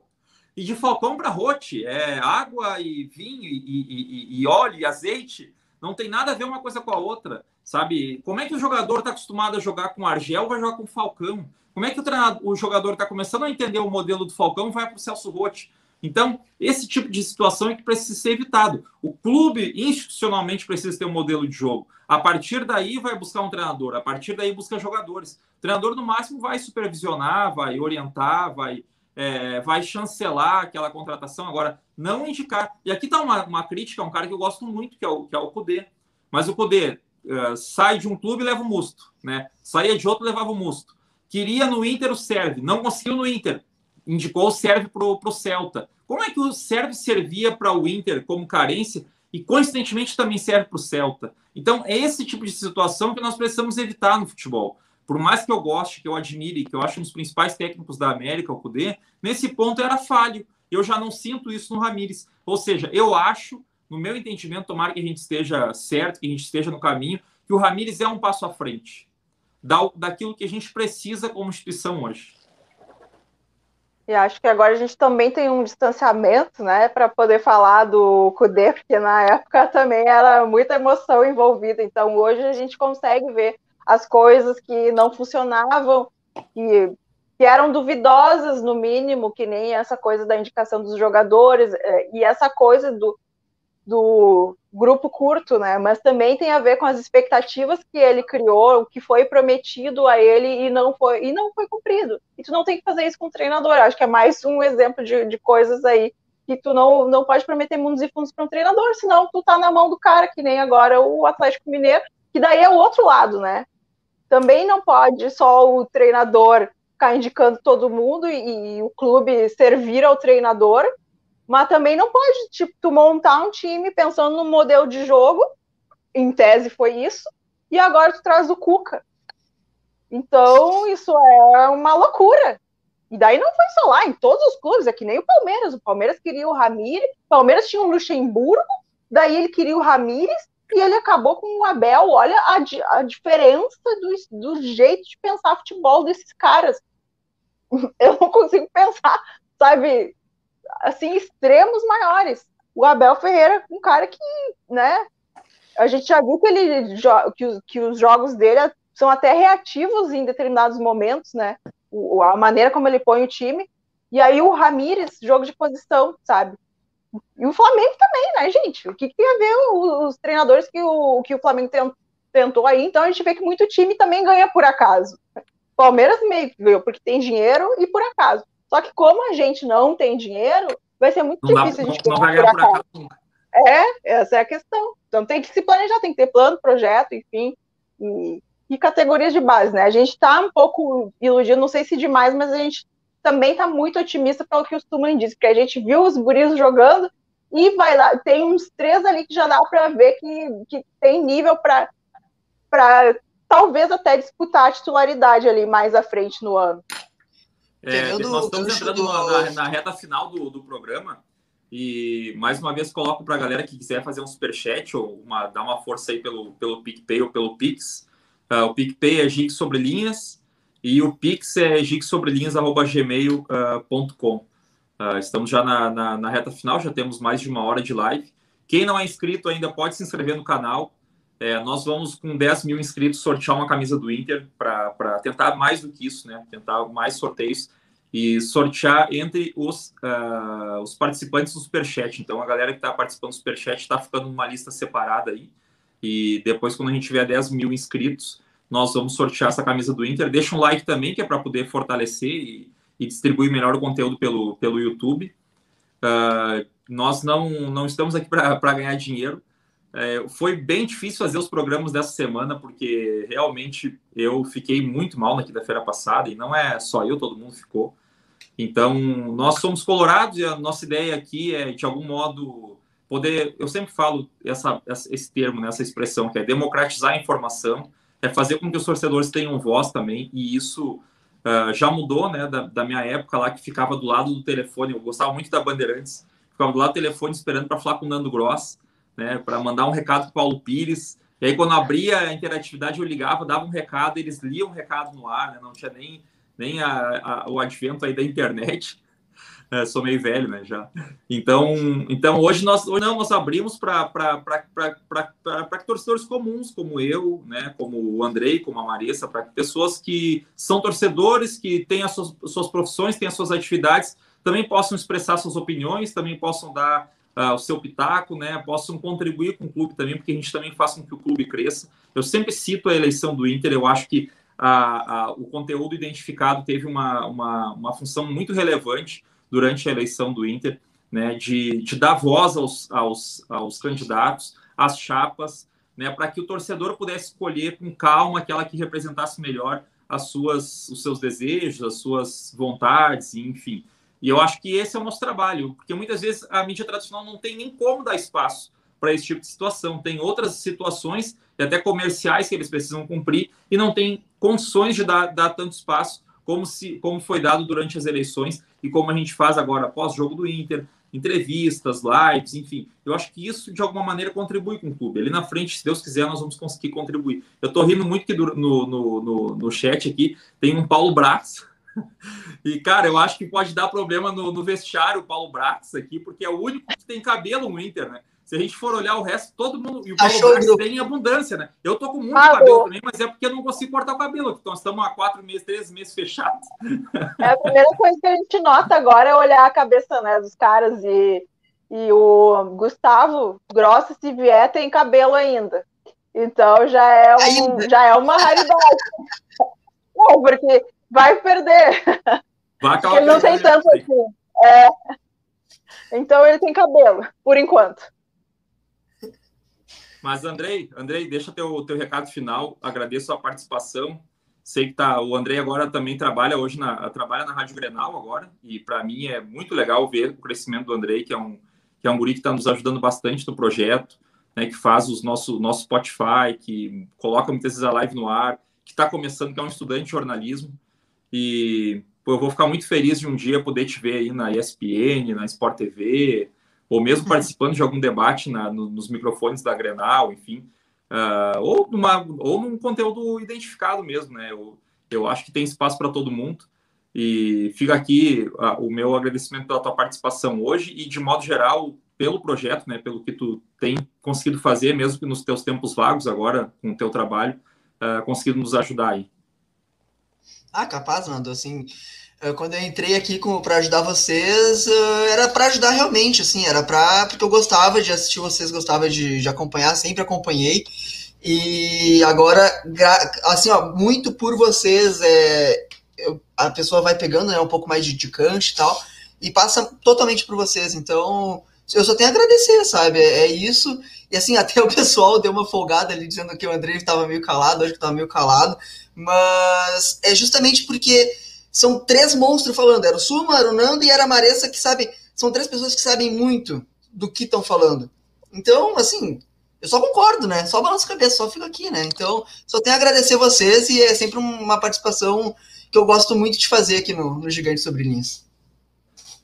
e de Falcão para Rote, é água e vinho e, e, e, óleo e azeite, não tem nada a ver uma coisa com a outra, sabe? Como é que o jogador está acostumado a jogar com Argel vai jogar com Falcão? Como é que o, o jogador está começando a entender o modelo do Falcão vai para o Celso Rote? Então, esse tipo de situação é que precisa ser evitado. O clube, institucionalmente, precisa ter um modelo de jogo. A partir daí, vai buscar um treinador. A partir daí, busca jogadores. O treinador, no máximo, vai supervisionar, vai orientar, vai, é, vai chancelar aquela contratação. Agora, não indicar. E aqui está uma, uma crítica a um cara que eu gosto muito, que é o, que é o Kudê. Mas o Kudê uh, sai de um clube e leva o musto. Né? Saía de outro levava o musto. Queria no Inter o serve. Não conseguiu no Inter. Indicou o serve para o Celta. Como é que o serve servia para o Inter como carência e, coincidentemente, também serve para o Celta? Então, é esse tipo de situação que nós precisamos evitar no futebol. Por mais que eu goste, que eu admire, que eu acho um dos principais técnicos da América, o Cudê, nesse ponto era falho. Eu já não sinto isso no Ramires. Ou seja, eu acho, no meu entendimento, tomara que a gente esteja certo, que a gente esteja no caminho, que o Ramires é um passo à frente da, daquilo que a gente precisa como instituição hoje. E acho que agora a gente também tem um distanciamento, né, para poder falar do Kudê, porque na época também era muita emoção envolvida. Então hoje a gente consegue ver as coisas que não funcionavam, que, que eram duvidosas no mínimo, que nem essa coisa da indicação dos jogadores é, e essa coisa do, do grupo curto, né? Mas também tem a ver com as expectativas que ele criou, o que foi prometido a ele e não foi e não foi cumprido. E tu não tem que fazer isso com o treinador. Acho que é mais um exemplo de, de coisas aí que tu não, não pode prometer mundos e fundos para um treinador, senão tu tá na mão do cara, que nem agora o Atlético Mineiro, que daí é o outro lado, né? Também não pode só o treinador ficar indicando todo mundo e, e o clube servir ao treinador, mas também não pode, tipo, tu montar um time pensando no modelo de jogo, em tese foi isso, e agora tu traz o Cuca. Então, isso é uma loucura. E daí não foi só lá, em todos os clubes, é que nem o Palmeiras. O Palmeiras queria o Ramires, o Palmeiras tinha o Luxemburgo, daí ele queria o Ramires, e ele acabou com o Abel. Olha a, a diferença do, do jeito de pensar futebol desses caras. (laughs) Eu não consigo pensar, sabe, assim, extremos maiores. O Abel Ferreira, um cara que, né, a gente já viu que ele que os, que os jogos dele são até reativos em determinados momentos, né? O, a maneira como ele põe o time. E aí o Ramires, jogo de posição, sabe? E o Flamengo também, né, gente? O que, que tem a ver os, os treinadores que o, que o Flamengo tentou aí? Então a gente vê que muito time também ganha por acaso. Palmeiras meio que ganhou porque tem dinheiro e por acaso. Só que como a gente não tem dinheiro, vai ser muito não difícil dá, a gente não, ganhar por acaso. É, essa é a questão. Então tem que se planejar, tem que ter plano, projeto, enfim, e, e categorias de base, né? A gente está um pouco iludido, não sei se demais, mas a gente também está muito otimista pelo que o Stuman disse, porque a gente viu os guris jogando e vai lá, tem uns três ali que já dá para ver que, que tem nível para talvez até disputar a titularidade ali mais à frente no ano. É, nós estamos entrando do... na, na, reta final do, do programa e mais uma vez coloco para a galera que quiser fazer um superchat ou uma, dar uma força aí pelo, pelo PicPay ou pelo Pix. Uh, o PicPay é Gig Sobre Linhas e o Pix é gigsobrelinhas.gmail.com. Uh, uh, estamos já na, na, na, reta final, já temos mais de uma hora de live. Quem não é inscrito ainda pode se inscrever no canal. É, nós vamos, com 10 mil inscritos, sortear uma camisa do Inter para tentar mais do que isso, né? Tentar mais sorteios. e sortear entre os, uh, os participantes do Superchat. Então, a galera que está participando do Superchat está ficando numa lista separada aí. E depois, quando a gente tiver 10 mil inscritos, nós vamos sortear essa camisa do Inter. Deixa um like também, que é para poder fortalecer e, e, distribuir melhor o conteúdo pelo, pelo YouTube. Uh, nós não, não estamos aqui para ganhar dinheiro. É, foi bem difícil fazer os programas dessa semana, porque realmente eu fiquei muito mal na quinta-feira passada, e não é só eu, todo mundo ficou. Então, nós somos colorados e a nossa ideia aqui é, de algum modo, poder. Eu sempre falo essa, esse termo, né, essa expressão, que é democratizar a informação, é fazer com que os torcedores tenham voz também, e isso uh, já mudou, né, da, da, minha época lá, que ficava do lado do telefone. Eu gostava muito da Bandeirantes, ficava do lado do telefone esperando para falar com o Nando Gross, né, para mandar um recado para Paulo Pires. E aí, quando abria a interatividade, eu ligava, dava um recado, eles liam o recado no ar, né, não tinha nem nem a, a, o advento aí da internet. (laughs) É, sou meio velho, né, já. Então, então hoje nós, hoje não, nós abrimos para torcedores comuns, como eu, né, como o Andrei, como a Marissa, para pessoas que são torcedores, que têm as suas, suas profissões, têm as suas atividades, também possam expressar suas opiniões, também possam dar uh, o seu pitaco, né, possam contribuir com o clube também, porque a gente também faz com que o clube cresça. Eu sempre cito a eleição do Inter, eu acho que a, a, o conteúdo identificado teve uma, uma, uma, função muito relevante durante a eleição do Inter, né, de, de dar voz aos, aos, aos candidatos, às chapas, né, para que o torcedor pudesse escolher com calma aquela que representasse melhor as suas, os seus desejos, as suas vontades, enfim. E eu acho que esse é o nosso trabalho, porque muitas vezes a mídia tradicional não tem nem como dar espaço para esse tipo de situação. Tem outras situações, e até comerciais, que eles precisam cumprir, e não tem condições de dar, dar tanto espaço como, se, como foi dado durante as eleições e como a gente faz agora após jogo do Inter, entrevistas, lives, enfim. Eu acho que isso, de alguma maneira, contribui com o clube. Ali na frente, se Deus quiser, nós vamos conseguir contribuir. Eu estou rindo muito que no, no, no, no chat aqui tem um Paulo Braz. E, cara, eu acho que pode dar problema no, no vestiário o Paulo Braz aqui, porque é o único que tem cabelo no Inter, né? Se a gente for olhar o resto, todo mundo. E o Paulo Brax tem em abundância, né? Eu tô com muito ah, cabelo também, mas é porque eu não consigo cortar o cabelo. Então, estamos há quatro meses, três meses fechados. É a primeira coisa que a gente nota agora é olhar a cabeça né, dos caras e, e o Gustavo Grossa, se vier, tem cabelo ainda. Então já é, um, já é uma raridade. (laughs) não, porque vai perder. Vai ele não tem tanto assim. É. Então ele tem cabelo, por enquanto. Mas, Andrei, Andrei, deixa teu, teu recado final. Agradeço a participação. Sei que tá, o Andrei agora também trabalha hoje na trabalha na Rádio Grenal agora, e para mim é muito legal ver o crescimento do Andrei, que é um que é um guri que está nos ajudando bastante no projeto, né, que faz os nosso nosso Spotify, que coloca muitas vezes a live no ar, que está começando, que é um estudante de jornalismo. E pô, eu vou ficar muito feliz de um dia poder te ver aí na ESPN, na Sport TV, ou mesmo participando de algum debate na, no, nos microfones da Grenal, enfim, uh, ou, numa, ou num conteúdo identificado mesmo, né? Eu, eu acho que tem espaço para todo mundo. E fica aqui uh, o meu agradecimento pela tua participação hoje e, de modo geral, pelo projeto, né, pelo que tu tem conseguido fazer, mesmo que nos teus tempos vagos agora, com o teu trabalho, uh, conseguido nos ajudar aí. Ah, capaz, Nando, assim, quando eu entrei aqui para ajudar vocês, era para ajudar realmente, assim, era para porque eu gostava de assistir vocês, gostava de, de acompanhar, sempre acompanhei. E agora, assim, ó, muito por vocês, é, eu, a pessoa vai pegando né, um pouco mais de, de e tal, e passa totalmente por vocês. Então, eu só tenho a agradecer, sabe? É, é, isso. E assim, (laughs) até o pessoal deu uma folgada ali dizendo que o André estava meio calado, hoje que estava meio calado, mas é justamente porque são três monstros falando. Era o Suma, era o Nando e era a Maressa, que sabem. São três pessoas que sabem muito do que estão falando. Então, assim, eu só concordo, né? Só balanço a cabeça, só fico aqui, né? Então, só tenho a agradecer vocês e é sempre uma participação que eu gosto muito de fazer aqui no, no Gigante Sobre Linhas.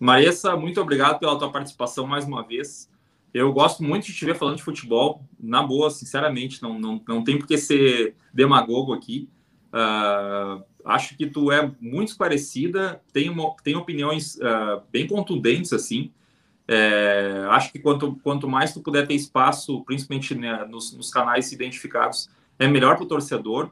Maressa, muito obrigado pela tua participação mais uma vez. Eu gosto muito de te ver falando de futebol, na boa, sinceramente, não, não, não tem por que ser demagogo aqui. Uh, acho que tu é muito parecida, tem, uma, tem opiniões uh, bem contundentes, assim. É, acho que quanto, quanto mais tu puder ter espaço, principalmente né, nos, nos, canais identificados, é melhor para o torcedor.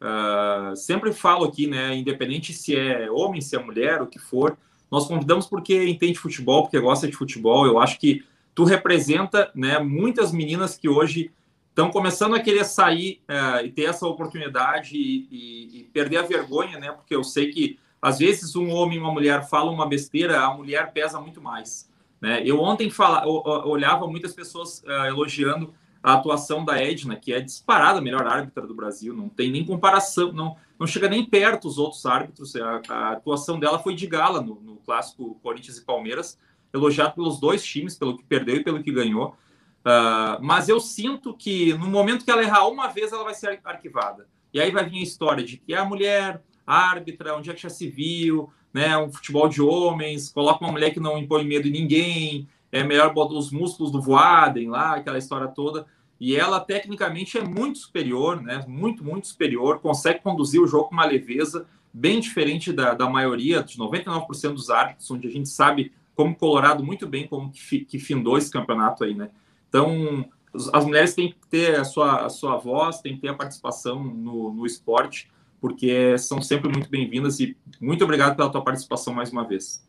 Uh, sempre falo aqui, né? Independente se é homem, se é mulher, o que for, nós convidamos porque entende futebol, porque gosta de futebol. Eu acho que tu representa, né? Muitas meninas que hoje estão começando a querer sair uh, e ter essa oportunidade e, e, e, perder a vergonha, né? Porque eu sei que às vezes um homem e uma mulher falam uma besteira, a mulher pesa muito mais. Né? Eu ontem fala, olhava muitas pessoas uh, elogiando a atuação da Edna, que é disparada a melhor árbitra do Brasil, não tem nem comparação, não, não chega nem perto os outros árbitros. A, a atuação dela foi de gala no, no, clássico Corinthians e Palmeiras, elogiado pelos dois times, pelo que perdeu e pelo que ganhou. Uh, mas eu sinto que no momento que ela errar uma vez, ela vai ser arquivada. E aí vai vir a história de que a mulher árbitra, onde é que já se viu, né? Um futebol de homens, coloca uma mulher que não impõe medo em ninguém, é melhor botar os músculos do Voaden lá, aquela história toda. E ela, tecnicamente, é muito superior, né? Muito, muito superior, consegue conduzir o jogo com uma leveza bem diferente da, da maioria, de 99% dos árbitros, onde a gente sabe como Colorado muito bem como que, que findou esse campeonato aí, né? Então, as mulheres têm que ter a sua, a sua voz, têm que ter a participação no, no esporte, porque são sempre muito bem-vindas e muito obrigado pela tua participação mais uma vez.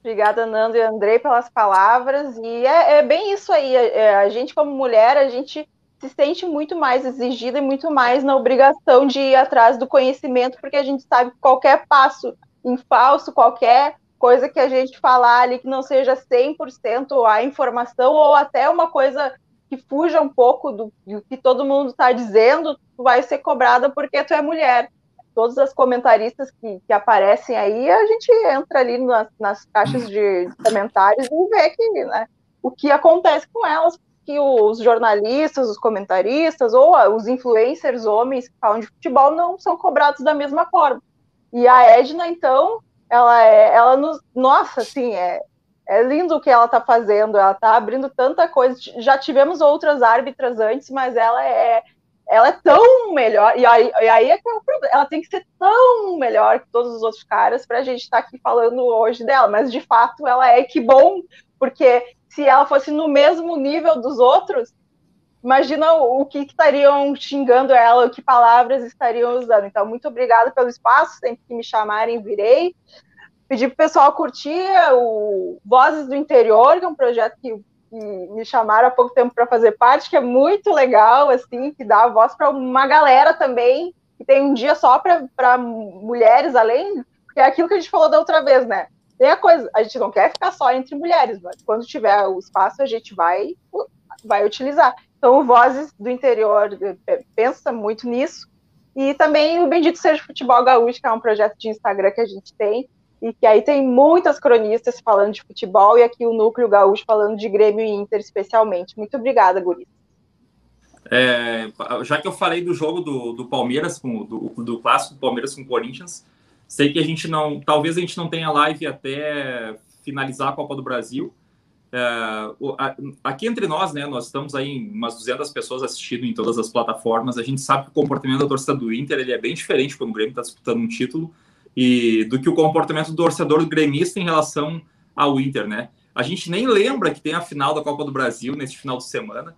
Obrigada, Nando e Andrei, pelas palavras. E é, é bem isso aí. É, a gente, como mulher, a gente se sente muito mais exigida e muito mais na obrigação de ir atrás do conhecimento, porque a gente sabe que qualquer passo em falso, qualquer coisa que a gente falar ali que não seja 100% a informação ou até uma coisa que fuja um pouco do, do que todo mundo está dizendo, vai ser cobrada porque tu é mulher todas as comentaristas que, que aparecem aí, a gente entra ali nas, nas caixas de comentários e vê que, né, o que acontece com elas, que os jornalistas, os comentaristas ou os influencers homens que falam de futebol não são cobrados da mesma forma. E a Edna, então, ela é, ela nos, nossa, assim, é, é lindo o que ela está fazendo, ela está abrindo tanta coisa. Já tivemos outras árbitras antes, mas ela é ela é tão melhor, e aí, e aí é que é o problema, ela tem que ser tão melhor que todos os outros caras para a gente estar tá aqui falando hoje dela, mas de fato ela é que bom, porque se ela fosse no mesmo nível dos outros, imagina o, o que, estariam xingando ela, que palavras estariam usando. Então, muito obrigada pelo espaço, sempre que me chamarem, virei. Pedir para o pessoal curtir o Vozes do Interior, que é um projeto que me chamaram há pouco tempo para fazer parte, que é muito legal, assim, que dá voz para uma galera também, que tem um dia só para mulheres, além, porque é aquilo que a gente falou da outra vez, né? Tem a coisa, a gente não quer ficar só entre mulheres, mas quando tiver o espaço, a gente vai, vai utilizar. Então, Vozes do Interior é, pensa muito nisso. E também o Bendito Seja Futebol Gaúcho, que é um projeto de Instagram que a gente tem, e que aí tem muitas cronistas falando de futebol e aqui o Núcleo Gaúcho falando de Grêmio e Inter especialmente. Muito obrigada, Guri. É, já que eu falei do jogo do, do Palmeiras, com, do, do clássico Palmeiras com Corinthians, sei que a gente não, talvez a gente não tenha live até finalizar a Copa do Brasil. É, aqui entre nós, né, nós estamos aí umas 200 pessoas assistindo em todas as plataformas. A gente sabe que o comportamento da torcida do Inter ele é bem diferente quando o Grêmio está disputando um título e do que o comportamento do torcedor gremista em relação ao Inter, né? A gente nem lembra que tem a final da Copa do Brasil neste final de semana,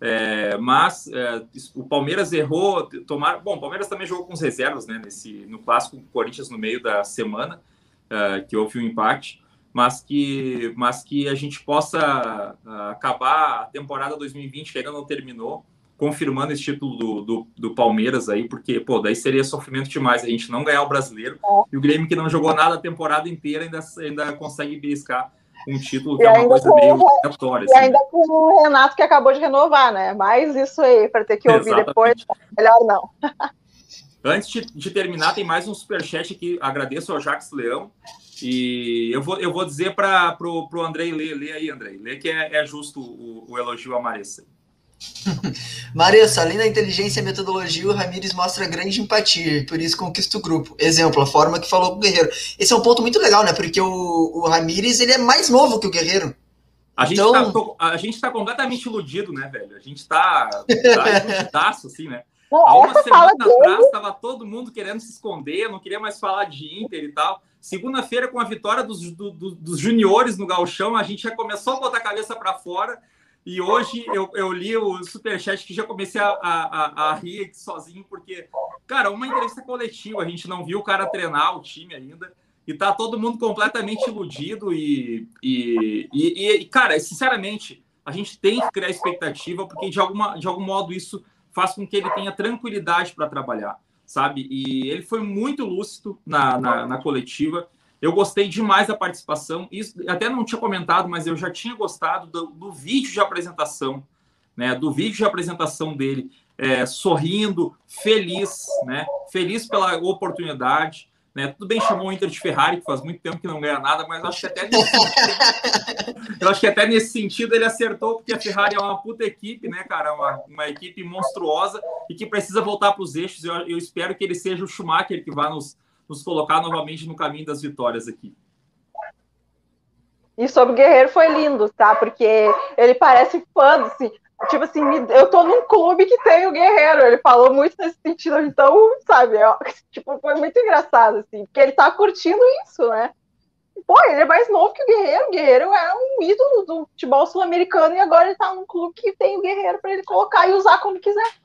é, mas é, o Palmeiras errou, tomar, bom, o Palmeiras também jogou com os reservas, né? Nesse no clássico Corinthians no meio da semana, é, que houve um empate, mas que, mas que a gente possa uh, acabar a temporada 2020 que ainda não terminou confirmando esse título do, do, do, Palmeiras aí, porque, pô, daí seria sofrimento demais a gente não ganhar o brasileiro é. e o Grêmio que não jogou nada a temporada inteira ainda, ainda consegue beliscar um título que e é uma coisa meio obrigatória. E assim. ainda com o Renato que acabou de renovar, né? Mais isso aí, para ter que ouvir Exatamente. depois, melhor não. (laughs) Antes de, de, terminar, tem mais um superchat aqui. Agradeço ao Jacques Leão. E eu vou, eu vou dizer para o Andrei ler, ler aí, Andrei. Ler que é, é justo o, o elogio a Marissa. (laughs) Maressa, além da inteligência e metodologia, o Ramires mostra grande empatia, por isso conquista o grupo. Exemplo, a forma que falou com o Guerreiro. Esse é um ponto muito legal, né? Porque o, o Ramires, ele é mais novo que o Guerreiro. A gente, então... tá, a gente tá completamente iludido, né, velho? A gente tá, tá assim, né? Há uma semana atrás estava todo mundo querendo se esconder, não queria mais falar de Inter e tal. Segunda-feira, com a vitória dos, do, do, dos juniores no Galchão, a gente já começou a botar a cabeça para fora E hoje eu, eu li o superchat que já comecei a, a, a, rir sozinho, porque, cara, uma entrevista coletiva, a gente não viu o cara treinar o time ainda, e tá todo mundo completamente iludido. E, e, e, e cara, sinceramente, a gente tem que criar expectativa, porque de, alguma, de algum modo isso faz com que ele tenha tranquilidade para trabalhar, sabe? E ele foi muito lúcido na, na, na coletiva. Eu gostei demais da participação. Isso até não tinha comentado, mas eu já tinha gostado do, do vídeo de apresentação, né? Do vídeo de apresentação dele, é, sorrindo, feliz, né? Feliz pela oportunidade. Né? Tudo bem, chamou o Inter de Ferrari, que faz muito tempo que não ganha nada, mas acho que até nesse sentido, eu acho que até nesse sentido ele acertou, porque a Ferrari é uma puta equipe, né, cara? Uma, uma equipe monstruosa e que precisa voltar para os eixos. Eu, eu espero que ele seja o Schumacher que vá nos, nos colocar novamente no caminho das vitórias aqui. E sobre o Guerreiro foi lindo, tá? Porque ele parece fã, assim, tipo assim, eu tô num clube que tem o Guerreiro. Ele falou muito nesse sentido, então, sabe, é, (laughs) tipo, foi muito engraçado, assim, porque ele tá curtindo isso, né? Pô, ele é mais novo que o Guerreiro. O Guerreiro era um ídolo do futebol sul-americano e agora ele tá num clube que tem o Guerreiro para ele colocar e usar como quiser.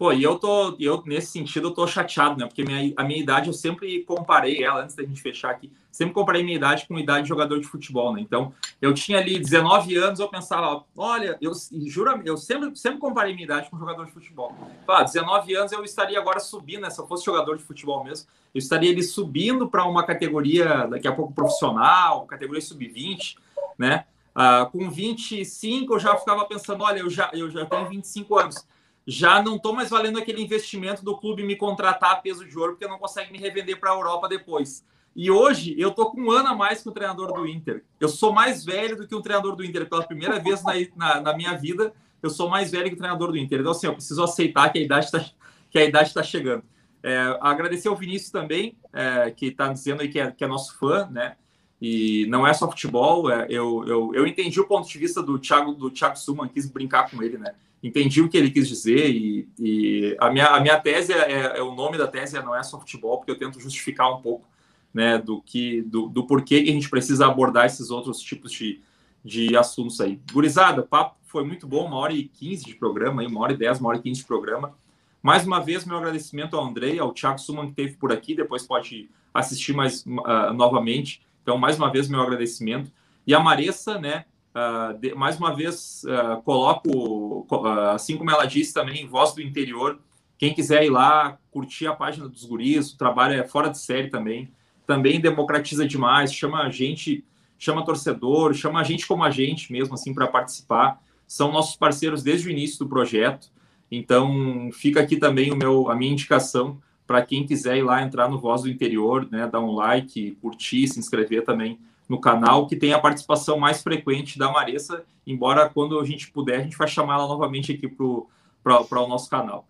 Pô, e eu tô, eu nesse sentido, eu tô chateado, né? Porque minha, a minha idade eu sempre comparei ela, antes da gente fechar aqui, sempre comparei minha idade com a idade de jogador de futebol, né? Então, eu tinha ali 19 anos, eu pensava, olha, eu juro, eu sempre, sempre comparei minha idade com jogador de futebol. Ah, 19 anos eu estaria agora subindo, né? Se eu fosse jogador de futebol mesmo, eu estaria ali subindo para uma categoria daqui a pouco profissional, categoria sub-20, né? Ah, com 25 eu já ficava pensando, olha, eu já, eu já tenho 25 anos já não estou mais valendo aquele investimento do clube me contratar a peso de ouro, porque não consegue me revender para a Europa depois. E hoje eu tô com um ano a mais que o treinador do Inter. Eu sou mais velho do que o treinador do Inter. Pela primeira vez na, na, na minha vida, eu sou mais velho que o treinador do Inter. Então, assim, eu preciso aceitar que a idade está que a idade está chegando. É, agradecer ao Vinícius também, é, que está dizendo aí que é, que é nosso fã, né? E não é só futebol. É, eu, eu, eu entendi o ponto de vista do Thiago, do Thiago Suman, quis brincar com ele, né? entendi o que ele quis dizer e, e a, minha, a minha tese é, é, o nome da tese é não é só futebol porque eu tento justificar um pouco né do que do, do porquê que a gente precisa abordar esses outros tipos de, de assuntos aí gurizada o papo foi muito bom uma hora e quinze de programa aí uma hora e dez uma hora e quinze de programa mais uma vez meu agradecimento ao Andrei ao Thiago Suman que esteve por aqui depois pode assistir mais uh, novamente então mais uma vez meu agradecimento e a Maressa né Uh, de, mais uma vez, uh, coloco, uh, assim como ela disse também, Voz do Interior. Quem quiser ir lá, curtir a página dos guris, o trabalho é fora de série também. Também democratiza demais, chama a gente, chama torcedor, chama a gente como a gente mesmo, assim, para participar. São nossos parceiros desde o início do projeto. Então, fica aqui também o meu, a minha indicação para quem quiser ir lá entrar no Voz do Interior, né, dar um like, curtir, se inscrever também no canal, que tem a participação mais frequente da Maressa, embora quando a gente puder, a gente vai chamar ela novamente aqui para o nosso canal.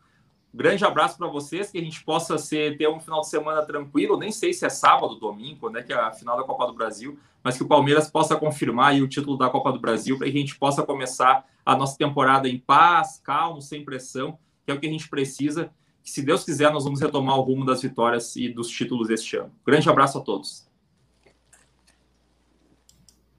Grande abraço para vocês, que a gente possa ser, ter um final de semana tranquilo, nem sei se é sábado, domingo, né, que é a final da Copa do Brasil, mas que o Palmeiras possa confirmar o título da Copa do Brasil, para que a gente possa começar a nossa temporada em paz, calmo, sem pressão, que é o que a gente precisa. Que, se Deus quiser, nós vamos retomar o rumo das vitórias e dos títulos este ano. Grande abraço a todos.